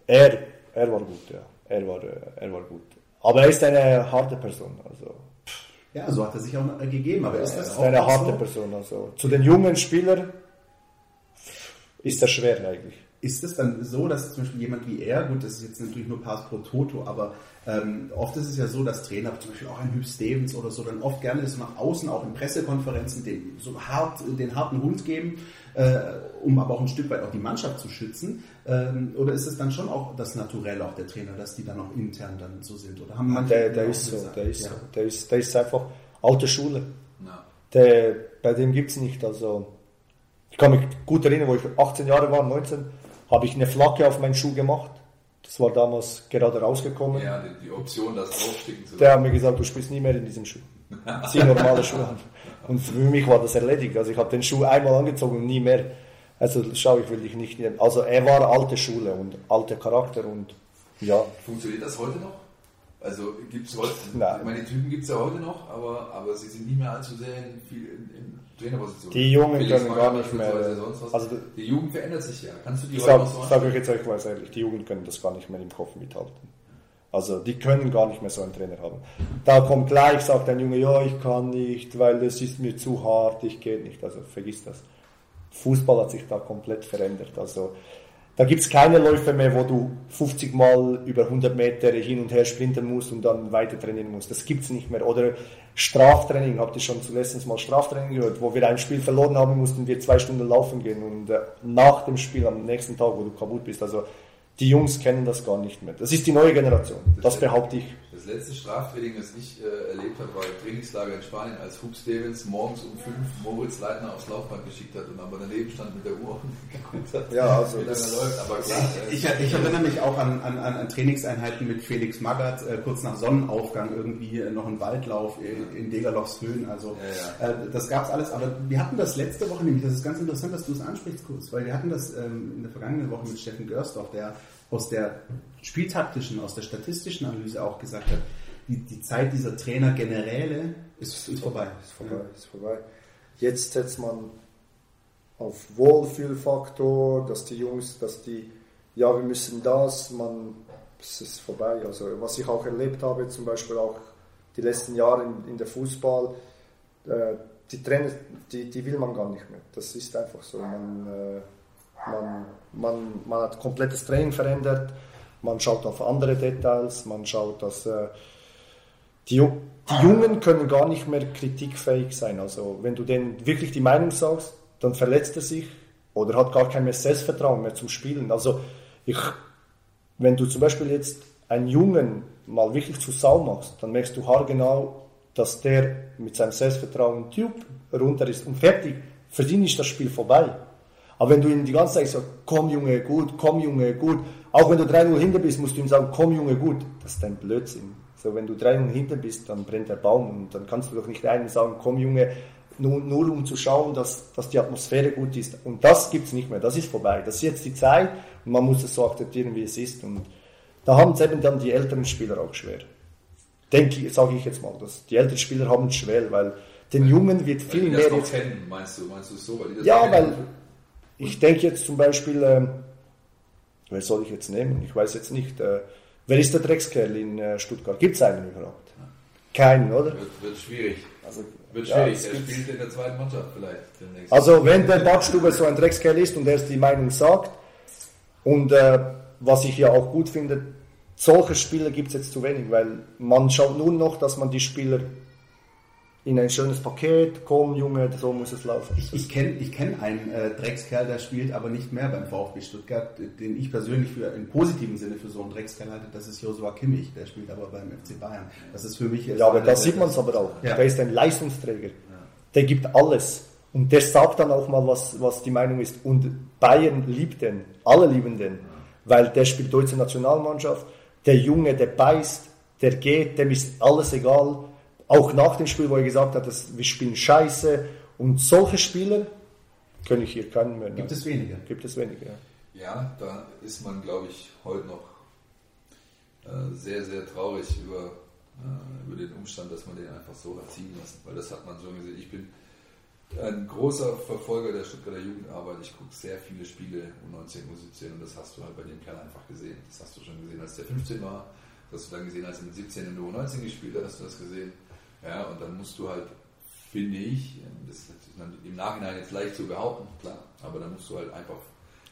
er, er war gut, ja. Er war, äh, er war gut. Aber er ist eine harte Person, also. Ja, so hat er sich auch gegeben, aber ist das auch eine harte so? Person, also. Zu den jungen Spielern ist das schwer eigentlich. Ist es dann so, dass zum Beispiel jemand wie er, gut, das ist jetzt natürlich nur Pass pro Toto, aber ähm, oft ist es ja so, dass Trainer, zum Beispiel auch ein Hüb Stevens oder so, dann oft gerne das nach außen, auch in Pressekonferenzen, den, so hart, den harten Hund geben, äh, um aber auch ein Stück weit auch die Mannschaft zu schützen. Ähm, oder ist es dann schon auch das Naturell auch der Trainer, dass die dann auch intern dann so sind? Oder haben manche der, der ist so, der ist ja. so, der ist, der ist einfach alte Schule. Ja. Der, bei dem gibt es nicht, also ich kann mich gut erinnern, wo ich 18 Jahre war, 19, habe ich eine Flagge auf meinen Schuh gemacht. Das war damals gerade rausgekommen. Ja, die, die Option, das aufsticken zu Der hat mir gesagt, du spielst nie mehr in diesem Schuh. Zieh normale Schuhe an. Und für mich war das erledigt. Also ich habe den Schuh einmal angezogen und nie mehr. Also schau, ich will dich nicht nehmen. Also er war alte Schule und alte Charakter und ja. Funktioniert das heute noch? Also gibt es heute, Nein. meine Typen gibt es ja heute noch, aber, aber sie sind nie mehr allzu sehr in, viel in, in Trainerposition. Die Jungen Felix können gar nicht mehr- also die Jugend verändert sich ja. Kannst du die Ich sage so sag euch jetzt euch ganz ehrlich, die Jugend können das gar nicht mehr im Kopf mithalten. Also die können gar nicht mehr so einen Trainer haben. Da kommt gleich, sagt ein Junge, ja, ich kann nicht, weil es ist mir zu hart, ich gehe nicht. Also vergiss das. Fußball hat sich da komplett verändert. Also da gibt es keine Läufe mehr, wo du 50 Mal über 100 Meter hin und her sprinten musst und dann weiter trainieren musst. Das gibt es nicht mehr. Oder Straftraining, habt ihr schon zuletzt mal Straftraining gehört, wo wir ein Spiel verloren haben, mussten wir zwei Stunden laufen gehen und äh, nach dem Spiel am nächsten Tag, wo du kaputt bist. Also die Jungs kennen das gar nicht mehr. Das ist die neue Generation. Das behaupte ich. Letzte Straftraining, das ich äh, erlebt habe, war im Trainingslager in Spanien, als Hub Stevens morgens um fünf Moritz Leitner aufs Laufband geschickt hat und aber daneben stand mit der Uhr und geguckt hat, Ja, also das- läuft. Aber klar, äh, Ich, ich erinnere mich auch an, an, an Trainingseinheiten mit Felix Magath, äh, kurz nach Sonnenaufgang irgendwie äh, noch ein Waldlauf in, in Degerlochs Höhen. Also Ja, Äh, das gab's alles, aber wir hatten das letzte Woche nämlich, das ist ganz interessant, dass du es ansprichst kurz, weil wir hatten das ähm, in der vergangenen Woche mit Steffen Görsdorf, der aus der spieltaktischen, aus der statistischen Analyse auch gesagt hat, die, die Zeit dieser Trainer Generäle ist, ist vorbei. Ist vorbei, ist vorbei. Jetzt setzt man auf Wohlfühlfaktor, dass die Jungs, dass die, ja, wir müssen das, man, es ist vorbei. Also was ich auch erlebt habe, zum Beispiel auch die letzten Jahre in, in der Fußball, äh, die Trainer, die, die will man gar nicht mehr. Das ist einfach so. Man, äh, man, man, man hat komplettes Training verändert, man schaut auf andere Details, man schaut, dass äh, die, die Jungen können gar nicht mehr kritikfähig sein. Also wenn du denen wirklich die Meinung sagst, dann verletzt er sich oder hat gar kein mehr Selbstvertrauen mehr zum Spielen. Also ich, wenn du zum Beispiel jetzt einen Jungen mal wirklich zu Sau machst, dann merkst du haargenau, dass der mit seinem Selbstvertrauen tjup, runter ist und fertig. Für ihn ist das Spiel vorbei. Aber wenn du ihm die ganze Zeit sagst, komm Junge, gut, komm Junge, gut, auch wenn du 3-0 hinter bist, musst du ihm sagen, komm Junge, gut. Das ist ein Blödsinn. So, wenn du 3-0 hinter bist, dann brennt der Baum und dann kannst du doch nicht einem sagen, komm Junge, nur, nur um zu schauen, dass, dass die Atmosphäre gut ist. Und das gibt's nicht mehr, das ist vorbei. Das ist jetzt die Zeit und man muss es so akzeptieren, wie es ist. Und da haben es eben dann die älteren Spieler auch schwer. Denke ich, sage ich jetzt mal, dass die älteren Spieler haben es schwer, weil den Jungen wird weil viel die mehr das noch kennen, meinst du, meinst du es so? Weil die das ja, weil kennen? Ich denke jetzt zum Beispiel, ähm, wer soll ich jetzt nehmen? Ich weiß jetzt nicht. Äh, wer ist der Dreckskerl in äh, Stuttgart? Gibt es einen überhaupt? Keinen, oder? Wird, wird schwierig. Also, Wird ja, schwierig. er spielt in der zweiten Mannschaft vielleicht demnächst. also wenn der Badstube so ein Dreckskerl ist und er die Meinung sagt und äh, was ich ja auch gut finde, solche Spieler gibt es jetzt zu wenig, weil man schaut nur noch, dass man die Spieler in ein schönes Paket, komm Junge, so muss es laufen. Ich, ich kenne ich kenn einen äh, Dreckskerl, der spielt aber nicht mehr beim VfB Stuttgart, den ich persönlich für im positiven Sinne für so einen Dreckskerl halte. Das ist Joshua Kimmich, der spielt aber beim FC Bayern. Das ist für mich jetzt Ja, aber da sieht man es aber auch. Ja. Der ist ein Leistungsträger. Der gibt alles. Und der sagt dann auch mal, was, was die Meinung ist. Und Bayern liebt den. Alle lieben den. Weil der spielt deutsche Nationalmannschaft. Der Junge, der beißt, der geht, dem ist alles egal. Auch nach dem Spiel, wo er gesagt hat, dass wir spielen scheiße. Und solche Spieler kann ich hier keinen mehr. Gibt es weniger. Gibt es weniger, ja. Ja, da ist man, glaube ich, heute noch äh, sehr, sehr traurig über, äh, über den Umstand, dass man den einfach so hat ziehen lassen. Weil das hat man so gesehen. Ich bin ein großer Verfolger der Stuttgarter Jugendarbeit. Ich gucke sehr viele Spiele um 19 U17 und das hast du halt bei dem Kerl einfach gesehen. Das hast du schon gesehen, als der 15 war. Das hast du dann gesehen, als er mit 17 in der U19 gespielt hat, hast du das gesehen. Ja, und dann musst du halt, finde ich, das ist im Nachhinein jetzt leicht zu behaupten, klar, aber dann musst du halt einfach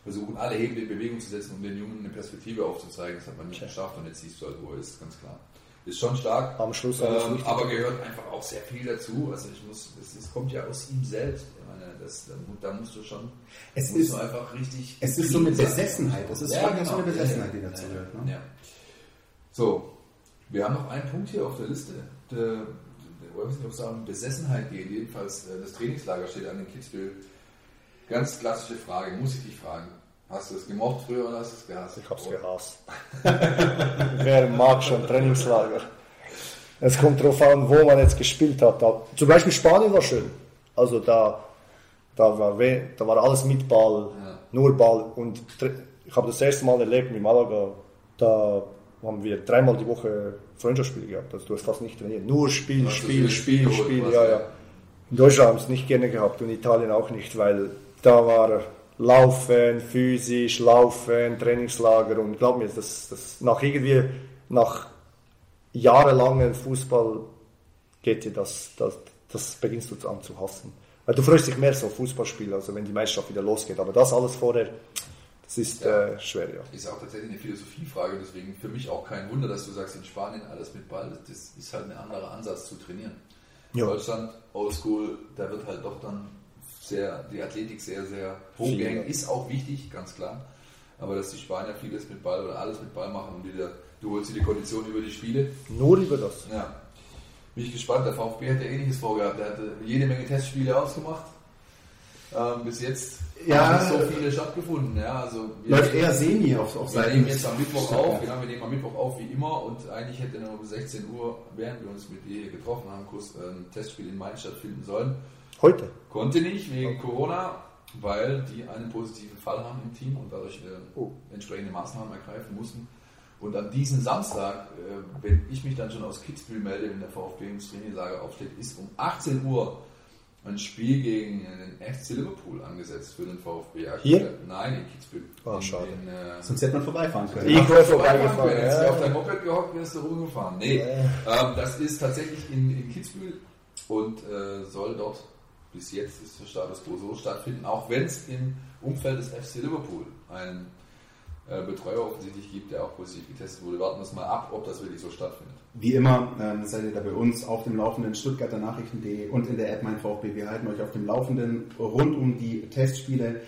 versuchen, alle Hebel in Bewegung zu setzen, um den Jungen eine Perspektive aufzuzeigen. Das hat man nicht geschafft und jetzt siehst du halt, wo er ist, ganz klar. Ist schon stark, Am Schluss es ähm, aber gehört einfach auch sehr viel dazu. Also ich muss, das kommt ja aus ihm selbst. Ich meine, das, da, musst du schon, Es musst ist- du einfach richtig. es ist so eine. Besessenheit. Es ist ja, genau. so eine Besessenheit, die dazu gehört, ne? Ja. So, wir haben noch einen Punkt hier auf der Liste. Der, um Besessenheit geht. Jedenfalls, äh, das Trainingslager steht an den Kitzbühel. Ganz klassische Frage, muss ich dich fragen. Hast du es gemocht früher oder hast du es gehasst? Ich hab's gehasst. Wer mag schon Trainingslager? Es kommt darauf an, wo man jetzt gespielt hat. Da, zum Beispiel Spanien war schön. Also da, da, war, da war alles mit Ball, Ja. nur Ball. Und ich habe das erste Mal erlebt mit Malaga. Da haben wir dreimal die Woche Freundschaftsspiele gehabt. Also du hast fast nicht trainiert. Nur Spiel, hast Spiel, Spiel, geholt, Spiel. was, Ja, ja. In Deutschland haben es nicht gerne gehabt und Italien auch nicht, weil da war Laufen, physisch, Laufen, Trainingslager und glaub mir, das, das nach irgendwie, nach jahrelangen Fußball geht dir das, das, das beginnst du an zu hassen. Weil du freust dich mehr so auf Fußballspiele, also wenn die Meisterschaft wieder losgeht. Aber das alles vorher, das ist Ja. äh, schwer, ja. Ist auch tatsächlich eine Philosophiefrage, deswegen für mich auch kein Wunder, dass du sagst, in Spanien alles mit Ball, das ist halt ein anderer Ansatz zu trainieren. Ja. Deutschland, Oldschool, da wird halt doch dann sehr, die Athletik sehr, sehr hochgehängt, ist auch wichtig, ganz klar. Aber dass die Spanier vieles mit Ball oder alles mit Ball machen und wieder, du holst dir die Kondition über die Spiele, Nur über das. ja. Bin ich gespannt, der VfB hat ja ähnliches vorgehabt, der hatte jede Menge Testspiele ausgemacht. Ähm, bis jetzt Ja. haben nicht so viele stattgefunden. Ja, also wir- Läuft eher semi auf, auf wir Seiten. nehmen jetzt am Mittwoch Stuttgart. auf, genau, wir nehmen am Mittwoch auf wie immer und eigentlich hätte dann um 16 Uhr, während wir uns mit dir hier getroffen haben, kurz ein Testspiel in Mainz stattfinden sollen. Heute. Konnte nicht wegen Corona, weil die einen positiven Fall haben im Team und dadurch äh, Oh. entsprechende Maßnahmen ergreifen mussten. Und an diesem Samstag, äh, wenn ich mich dann schon aus Kitzbühel melde, wenn der VfB ins Trainingslager aufsteht, ist um 18 Uhr ein Spiel gegen den FC Liverpool angesetzt für den VfB. Hier? Nein, in Kitzbühel. In, schade. In, äh, Sonst hätte man vorbeifahren können. Ich wäre vorbeigefahren, vorbeigefahren, Hättest du ja. auf dein Moped gehockt, wärst du rumgefahren. Nee, ähm, das ist tatsächlich in, in Kitzbühel und äh, soll dort bis jetzt ist der Status quo so stattfinden, auch wenn es im Umfeld des FC Liverpool äh, Betreuer offensichtlich gibt, der auch positiv getestet wurde. Warten wir es mal ab, ob das wirklich so stattfindet. Wie immer ähm, seid ihr da bei uns auf dem Laufenden Stuttgarter Nachrichten.de und in der App Mein VfB. Wir halten euch auf dem Laufenden rund um die Testspiele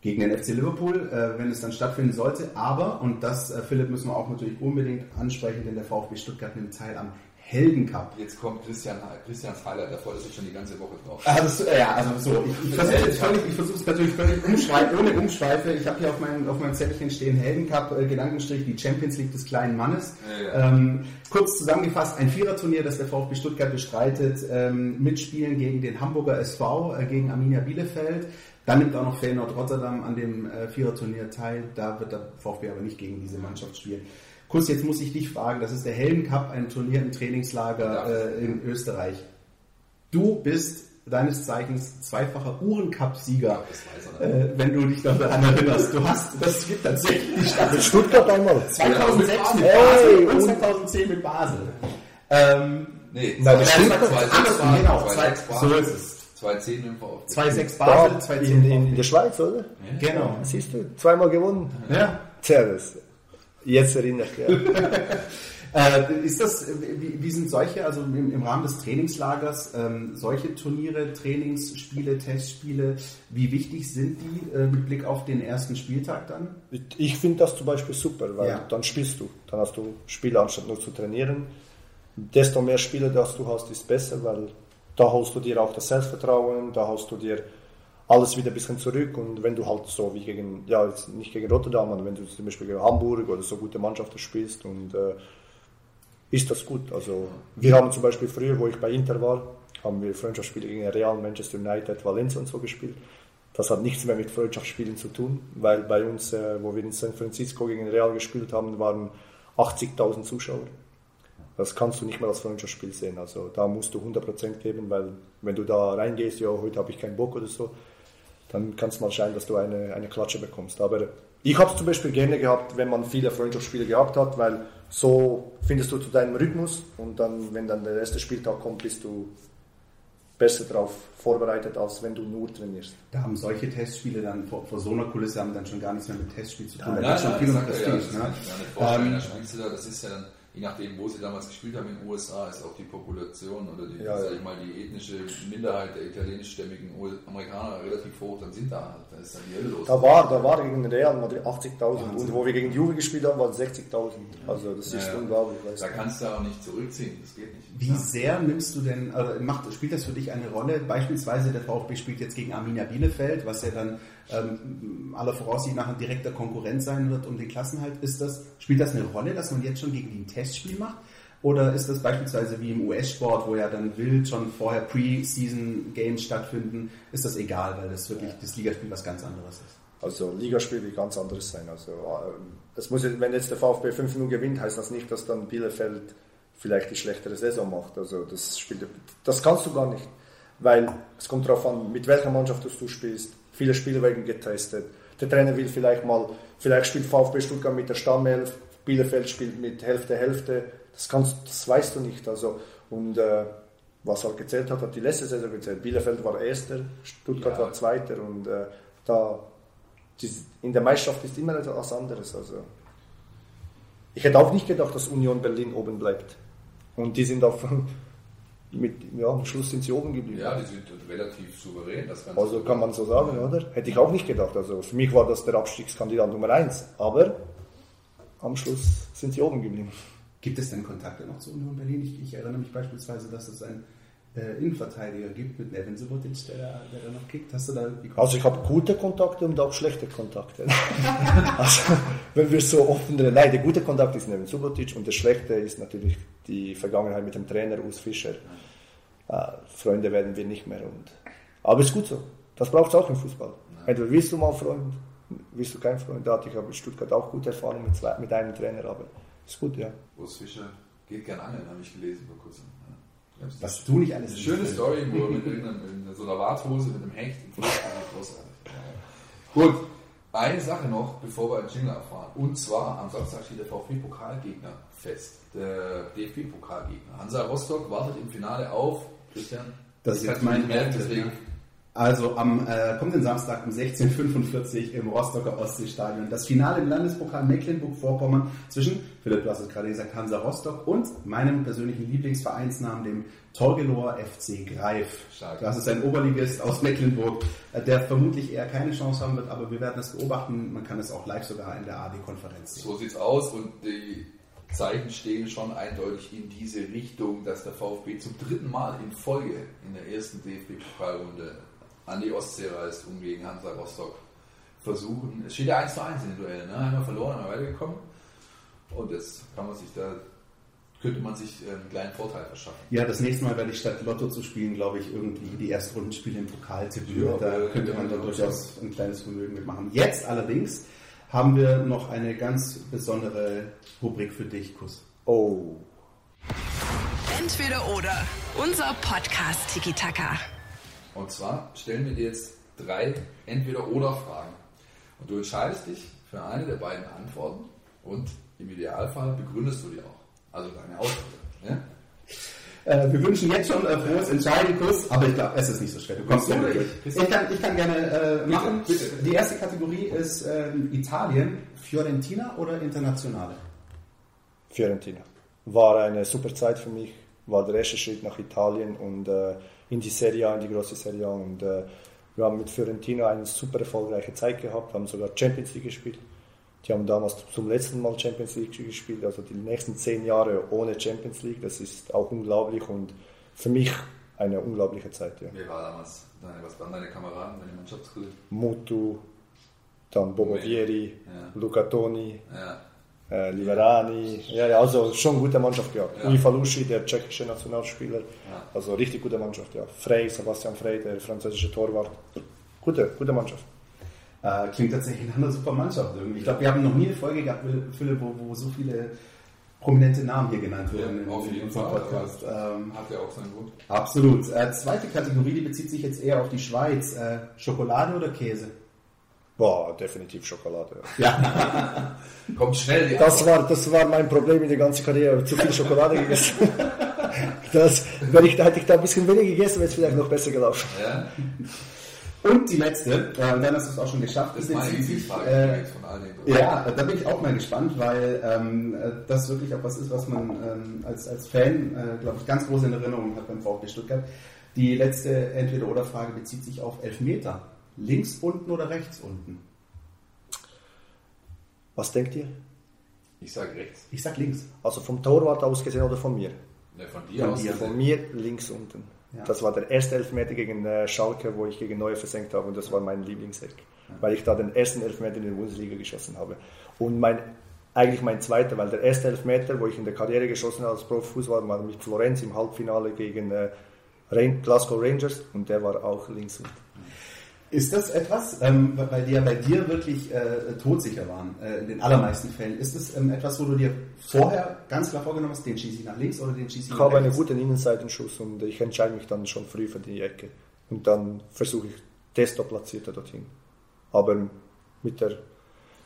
gegen den FC Liverpool, äh, wenn es dann stattfinden sollte. Aber, und das, äh, Philipp, müssen wir auch natürlich unbedingt ansprechen, denn der VfB Stuttgart nimmt teil am Heldencup. Jetzt kommt Christian, Christians Highlight, da freut er sich schon die ganze Woche drauf. Äh, ja, also so, ich, ich versuche es völlig, ich versuche es natürlich völlig umschweife, ohne Umschweife. Ich habe hier auf meinem, auf meinem Zettelchen stehen Heldencup, äh, Gedankenstrich, die Champions League des kleinen Mannes. Ja, ja. Ähm, kurz zusammengefasst, ein Viererturnier, das der VfB Stuttgart bestreitet, ähm, mitspielen gegen den Hamburger SV, äh, gegen Arminia Bielefeld. Dann nimmt auch noch Feyenoord Rotterdam an dem äh, Viererturnier teil. Da wird der VfB aber nicht gegen diese Mannschaft spielen. Kurz, jetzt muss ich dich fragen, das ist der Heldencup, ein Turnier im Trainingslager äh, in Österreich. Du bist deines Zeichens zweifacher Uhrencup-Sieger, er nicht. äh, wenn du dich noch daran erinnerst. Du hast, das gibt tatsächlich. Mit Stuttgart einmal. 2006 mit Hey, Basel und und- 2010 mit Basel. Ähm, Nee, Nein, das stimmt. 2006 war- genau, 2006 zwei- war- so ist es. 2010 im VfB. 2-6 Da, Basel, in, 2-10 in, in der Schweiz, oder? Genau. Siehst du, zweimal gewonnen. Ja. Das, jetzt erinnere ich mich. Ja. Äh, ist das, wie, wie sind solche, also im, im Rahmen des Trainingslagers, ähm, solche Turniere, Trainingsspiele, Testspiele, wie wichtig sind die äh, mit Blick auf den ersten Spieltag dann? Ich finde das zum Beispiel super, weil Ja. dann spielst du. Dann hast du Spiele anstatt nur zu trainieren. Desto mehr Spiele, das du hast, ist besser, weil da holst du dir auch das Selbstvertrauen, da holst du dir alles wieder ein bisschen zurück und wenn du halt so wie gegen, ja jetzt nicht gegen Rotterdam, aber wenn du zum Beispiel gegen Hamburg oder so gute Mannschaften spielst und äh, ist das gut. Also wir haben zum Beispiel früher, wo ich bei Inter war, haben wir Freundschaftsspiele gegen Real, Manchester United, Valencia und so gespielt. Das hat nichts mehr mit Freundschaftsspielen zu tun, weil bei uns, äh, wo wir in San Francisco gegen Real gespielt haben, waren 80.000 Zuschauer. Das kannst du nicht mehr als Freundschaftsspiel sehen. Also da musst du 100% geben, weil wenn du da reingehst, ja, heute habe ich keinen Bock oder so, dann kann es mal scheinen, dass du eine, eine Klatsche bekommst. Aber ich habe es zum Beispiel gerne gehabt, wenn man viele Freundschaftsspiele gehabt hat, weil so findest du zu deinem Rhythmus und dann, wenn dann der erste Spieltag kommt, bist du besser darauf vorbereitet, als wenn du nur trainierst. Da haben solche Testspiele dann vor, vor so einer Kulisse haben dann schon gar nichts mehr mit Testspiel zu tun. Nein, da nein, schon nein, viel sagt er ja, das ne? vorstellen. Ähm, Da das ist ja dann, je nachdem, wo sie damals gespielt haben in den USA, ist auch die Population oder die, Ja, sag ich mal, die ethnische Minderheit der italienischstämmigen Amerikaner relativ hoch, dann sind da halt, da ist dann die Hölle los. Da war, da war gegen Real Madrid 80.000 Wahnsinn. und wo wir gegen Juve gespielt haben, waren es 60.000. Also das ist Ja, unglaublich. Da kannst du auch nicht zurückziehen, das geht nicht. Wie sehr nimmst du denn, also macht, spielt das für dich eine Rolle? Beispielsweise der VfB spielt jetzt gegen Arminia Bielefeld, was ja dann ähm, aller Voraussicht nach ein direkter Konkurrent sein wird um den Klassenhalt. Ist das, spielt das eine Rolle, dass man jetzt schon gegen die ein Testspiel macht? Oder ist das beispielsweise wie im US-Sport, wo ja dann wild schon vorher Pre-Season-Games stattfinden, ist das egal, weil das wirklich das Ligaspiel was ganz anderes ist? Also Ligaspiel wird ganz anderes sein. Also äh, es muss, wenn jetzt der VfB 5-0 gewinnt, heißt das nicht, dass dann Bielefeld vielleicht die schlechtere Saison macht. Also das, spielt, das kannst du gar nicht. Weil es kommt darauf an, mit welcher Mannschaft du spielst. Viele Spieler werden getestet. Der Trainer will vielleicht mal, vielleicht spielt VfB Stuttgart mit der Stammelf, Bielefeld spielt mit Hälfte, Hälfte. Das, kannst, das weißt du nicht. Also, und äh, was halt gezählt hat, hat die letzte Saison gezählt. Bielefeld war Erster, Stuttgart ja. war Zweiter und äh, da die, in der Meisterschaft ist immer etwas anderes. Also, ich hätte auch nicht gedacht, dass Union Berlin oben bleibt. Und die sind auch mit, ja, am Schluss sind sie oben geblieben. Ja, die sind relativ souverän. Das also kann man so sagen, oder? Hätte ich auch nicht gedacht. Also für mich war das der Abstiegskandidat Nummer eins. Aber am Schluss sind sie oben geblieben. Gibt es denn Kontakte noch zu Union Berlin? Ich, ich erinnere mich beispielsweise, dass es ein äh, Innenverteidiger gibt mit Nevin Subotic, der da, der da noch kickt. Hast du da Also ich habe gute Kontakte und auch schlechte Kontakte. also wenn wir so offen reden, nein, der gute Kontakt ist Nevin Subotic und der schlechte ist natürlich die Vergangenheit mit dem Trainer Urs Fischer. Äh, Freunde werden wir nicht mehr. Und, aber ist gut so. Das braucht es auch im Fußball. Entweder willst du mal Freund, willst du kein Freund. Da hatte ich in Stuttgart auch gute Erfahrungen mit, zwei, mit einem Trainer, aber ist gut, ja. Urs Fischer geht gern angeln, habe ich gelesen vor kurzem. Was du nicht alles Eine schöne Story, wo er mit in so einer Warthose mit einem Hecht im großartig. Gut, eine Sache noch, bevor wir einen Jingle erfahren. Und zwar am Samstag steht der VfB-Pokalgegner fest. Der DFB-Pokalgegner. Hansa Rostock wartet im Finale auf. Christian, das ist jetzt mein Merk, deswegen also am äh, kommenden Samstag um 16.45 Uhr im Rostocker Ostseestadion. Das Finale im Landespokal Mecklenburg-Vorpommern zwischen, Philipp, du hast es gerade gesagt, Hansa Rostock und meinem persönlichen Lieblingsvereinsnamen, dem Torgelower FC Greif. Stark. Das ist ein Oberligist aus Mecklenburg, äh, der vermutlich eher keine Chance haben wird, aber wir werden es beobachten. Man kann es auch live sogar in der AD-Konferenz sehen. So sieht's aus und die Zeichen stehen schon eindeutig in diese Richtung, dass der VfB zum dritten Mal in Folge in der ersten DFB-Pokalrunde an die Ostsee reist, um gegen Hansa Rostock versuchen. Es steht ja 1 zu 1 in den Duellen, ne? einmal verloren, einmal weitergekommen. Und jetzt kann man sich da, könnte man sich äh, einen kleinen Vorteil verschaffen. Ja, das nächste Mal werde ich statt Lotto zu spielen, glaube ich, irgendwie die Erstrundenspiele im Pokal tippen. Ja, da könnte man dann durchaus ein kleines Vermögen mitmachen. Jetzt allerdings haben wir noch eine ganz besondere Rubrik für dich, Kuss. Oh. Entweder oder. Unser Podcast Tiki Taka. Und zwar stellen wir dir jetzt drei Entweder-Oder-Fragen. Und du entscheidest dich für eine der beiden Antworten und im Idealfall begründest du die auch. Also deine Ausdrücke. Ne? Äh, wir wünschen jetzt schon äh, frohes Entscheiden, Kuss, aber ich glaube, es ist nicht so schwer. Du kommst ja durch. Ich kann, ich kann gerne äh, machen. Bitte, bitte. Die erste Kategorie ist äh, Italien. Fiorentina oder Internationale? Fiorentina. War eine super Zeit für mich. War der erste Schritt nach Italien und äh, in die Serie A, in die große Serie A. Und äh, wir haben mit Fiorentina eine super erfolgreiche Zeit gehabt, haben sogar Champions League gespielt. Die haben damals zum letzten Mal Champions League gespielt, also die nächsten zehn Jahre ohne Champions League. Das ist auch unglaublich und für mich eine unglaubliche Zeit. Ja. Wer war damals? Deine, was waren deine Kameraden, deine Mannschaftskollegen? Mutu, dann Bobo Vieri, ja. Luca Toni. Ja äh, Liverani, ja, ja, also schon gute Mannschaft gehabt. Ja. Uli Falushi, der tschechische Nationalspieler, ja. also richtig gute Mannschaft, ja. Frey, Sebastian Frey, der französische Torwart, gute, gute Mannschaft. Äh, klingt tatsächlich nach einer super Mannschaft irgendwie. Ich glaube, wir haben noch nie eine Folge gehabt, Philipp, wo, wo so viele prominente Namen hier genannt wurden ja, auf jeden Fall. Podcast. Ähm, Hat ja auch seinen Grund. Absolut. Äh, zweite Kategorie, die bezieht sich jetzt eher auf die Schweiz. Äh, Schokolade oder Käse? Boah, definitiv Schokolade. Ja. Kommt schnell. Die das war, das war mein Problem in der ganzen Karriere. Zu viel Schokolade gegessen. das, wenn ich, hätte ich da ein bisschen weniger gegessen, wäre es vielleicht noch besser gelaufen. Ja. Und die letzte, äh, dann hast du es auch schon geschafft. Das ist meine Lieblingsfrage äh, von all den Ja, da bin ich auch mal gespannt, weil ähm, das wirklich auch was ist, was man ähm, als, als Fan, äh, glaube ich, ganz groß in Erinnerung hat beim VfB Stuttgart. Die letzte Entweder-Oder-Frage bezieht sich auf Elfmeter. Links unten oder rechts unten? Was denkt ihr? Ich sage rechts. Ich sage links. Also vom Torwart aus gesehen oder von mir? Ne, von dir von aus. Dir. Von mir links unten. Ja. Das war der erste Elfmeter gegen äh, Schalke, wo ich gegen Neue versenkt habe und das war mein Lieblingseck, ja. weil ich da den ersten Elfmeter in der Bundesliga geschossen habe. Und mein, eigentlich mein zweiter, weil der erste Elfmeter, wo ich in der Karriere geschossen habe als Profifußballer, war mit Florenz im Halbfinale gegen äh, Glasgow Rangers und der war auch links unten. Ist das etwas, ähm, weil die ja bei dir wirklich äh, todsicher waren, äh, in den allermeisten Fällen, ist das ähm, etwas, wo du dir vorher ganz klar vorgenommen hast, den schieße ich nach links oder den schieße ich nach rechts? Ich habe einen guten Innenseitenschuss und ich entscheide mich dann schon früh für die Ecke. Und dann versuche ich desto platzierter dorthin. Aber mit der,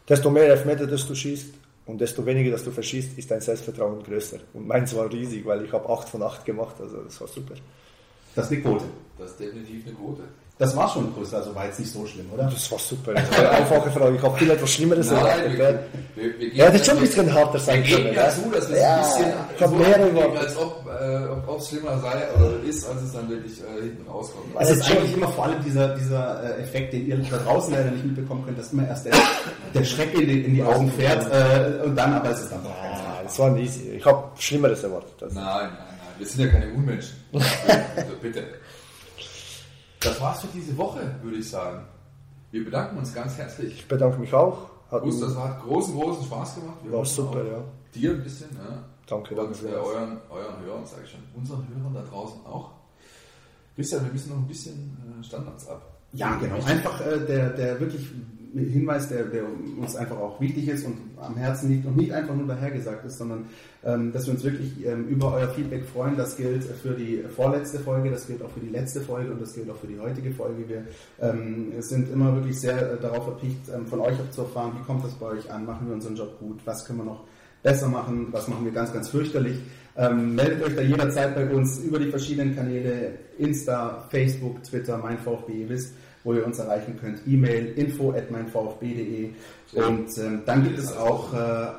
desto mehr Elfmeter, dass du schießt und desto weniger, dass du verschießt, ist dein Selbstvertrauen größer. Und meins war riesig, weil ich habe 8 von 8 gemacht, also das war super. Das ist eine Quote. Das ist definitiv eine Quote. Das war schon größer, also war jetzt nicht so schlimm, oder? Das war super. Das war eine einfache Frage. Ich habe viel etwas Schlimmeres Nein, erwartet. wir, wir, wir Ja, das ist schon ein bisschen harter Wir sein geben können. ja gell? zu, dass es Ja, ein bisschen ich habe so mehrere Worte. als ob äh, es schlimmer sei oder ist, als es dann wirklich äh, hinten rauskommt. Es Also ist schon- eigentlich immer vor allem dieser, dieser äh, Effekt, den ihr da draußen leider nicht mitbekommen könnt, dass immer erst der, der Schreck in die, in die Augen fährt äh, und dann aber ist es dann doch ganz Ah, das war easy. Ich habe Schlimmeres erwartet. Also. Nein, nein, nein. Wir sind ja keine Unmenschen. also bitte. Das war's für diese Woche, würde ich sagen. Wir bedanken uns ganz herzlich. Ich bedanke mich auch. Hat Gus, das hat großen, großen Spaß gemacht. Wir War super, ja. Dir ein bisschen, ja. Danke, Und danke. äh, euren, euren Hörern, sage ich schon, unseren Hörern da draußen auch. Christian, wir müssen noch ein bisschen äh, Standards ab. Ja, genau. Einfach äh, der, der wirklich Hinweis, der, der uns einfach auch wichtig ist und am Herzen liegt und nicht einfach nur dahergesagt ist, sondern ähm, dass wir uns wirklich ähm, über euer Feedback freuen. Das gilt für die vorletzte Folge, das gilt auch für die letzte Folge und das gilt auch für die heutige Folge. Wir ähm, sind immer wirklich sehr äh, darauf erpicht, ähm, von euch auch zu erfahren, wie kommt das bei euch an, machen wir unseren Job gut, was können wir noch besser machen, was machen wir ganz, ganz fürchterlich. Ähm, meldet euch da jederzeit bei uns über die verschiedenen Kanäle, Insta, Facebook, Twitter, mein VfB, ihr wisst, wo ihr uns erreichen könnt. E-Mail info at meinvfb.de Ja. und ähm, dann gibt es auch äh,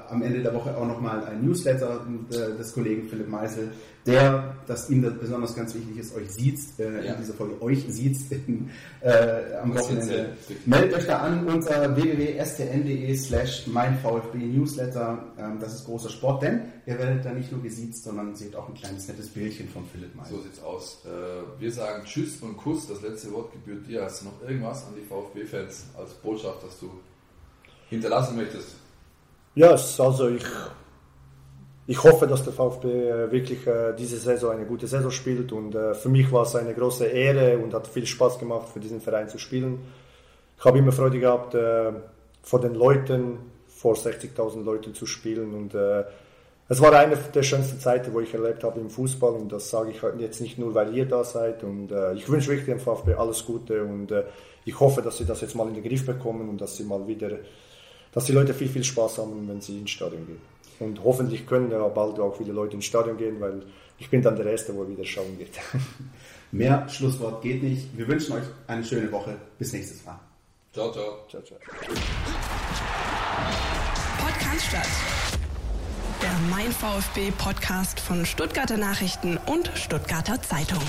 am Ende der Woche auch nochmal ein Newsletter äh, des Kollegen Philipp Meisel, der, dass ihm das besonders ganz wichtig ist, euch sieht, äh, Ja. in dieser Folge euch sieht äh, am Was Wochenende. äh, Meldet euch da an unter www.stn.de slash meinvfb Newsletter. Ähm, das ist großer Sport, denn ihr werdet da nicht nur gesiezt, sondern seht auch ein kleines nettes Bildchen von Philipp Meisel. So sieht's aus. Äh, wir sagen Tschüss und Kuss. Das letzte Wort gebührt dir. Hast du noch irgendwas an die VfB-Fans als Botschaft, das du hinterlassen möchtest? Ja, es- also ich, ich hoffe, dass der VfB äh, wirklich äh, diese Saison eine gute Saison spielt und äh, für mich war es eine große Ehre und hat viel Spaß gemacht, für diesen Verein zu spielen. Ich habe immer Freude gehabt, vor den Leuten, vor 60.000 Leuten zu spielen und es war eine der schönsten Zeiten, wo ich erlebt habe im Fußball und das sage ich jetzt nicht nur, weil ihr da seid und ich wünsche wirklich dem VfB alles Gute und ich hoffe, dass sie das jetzt mal in den Griff bekommen und dass sie mal wieder dass die Leute viel, viel Spaß haben, wenn sie ins Stadion gehen. Und hoffentlich können ja bald auch viele Leute ins Stadion gehen, weil ich bin dann der Erste, wo wieder schauen geht. Mehr Schlusswort geht nicht. Wir wünschen euch eine schöne Woche. Bis nächstes Mal. Ciao, ciao. ciao, ciao. Podcast statt. Der Mein VfB Podcast von Stuttgarter Nachrichten und Stuttgarter Zeitung.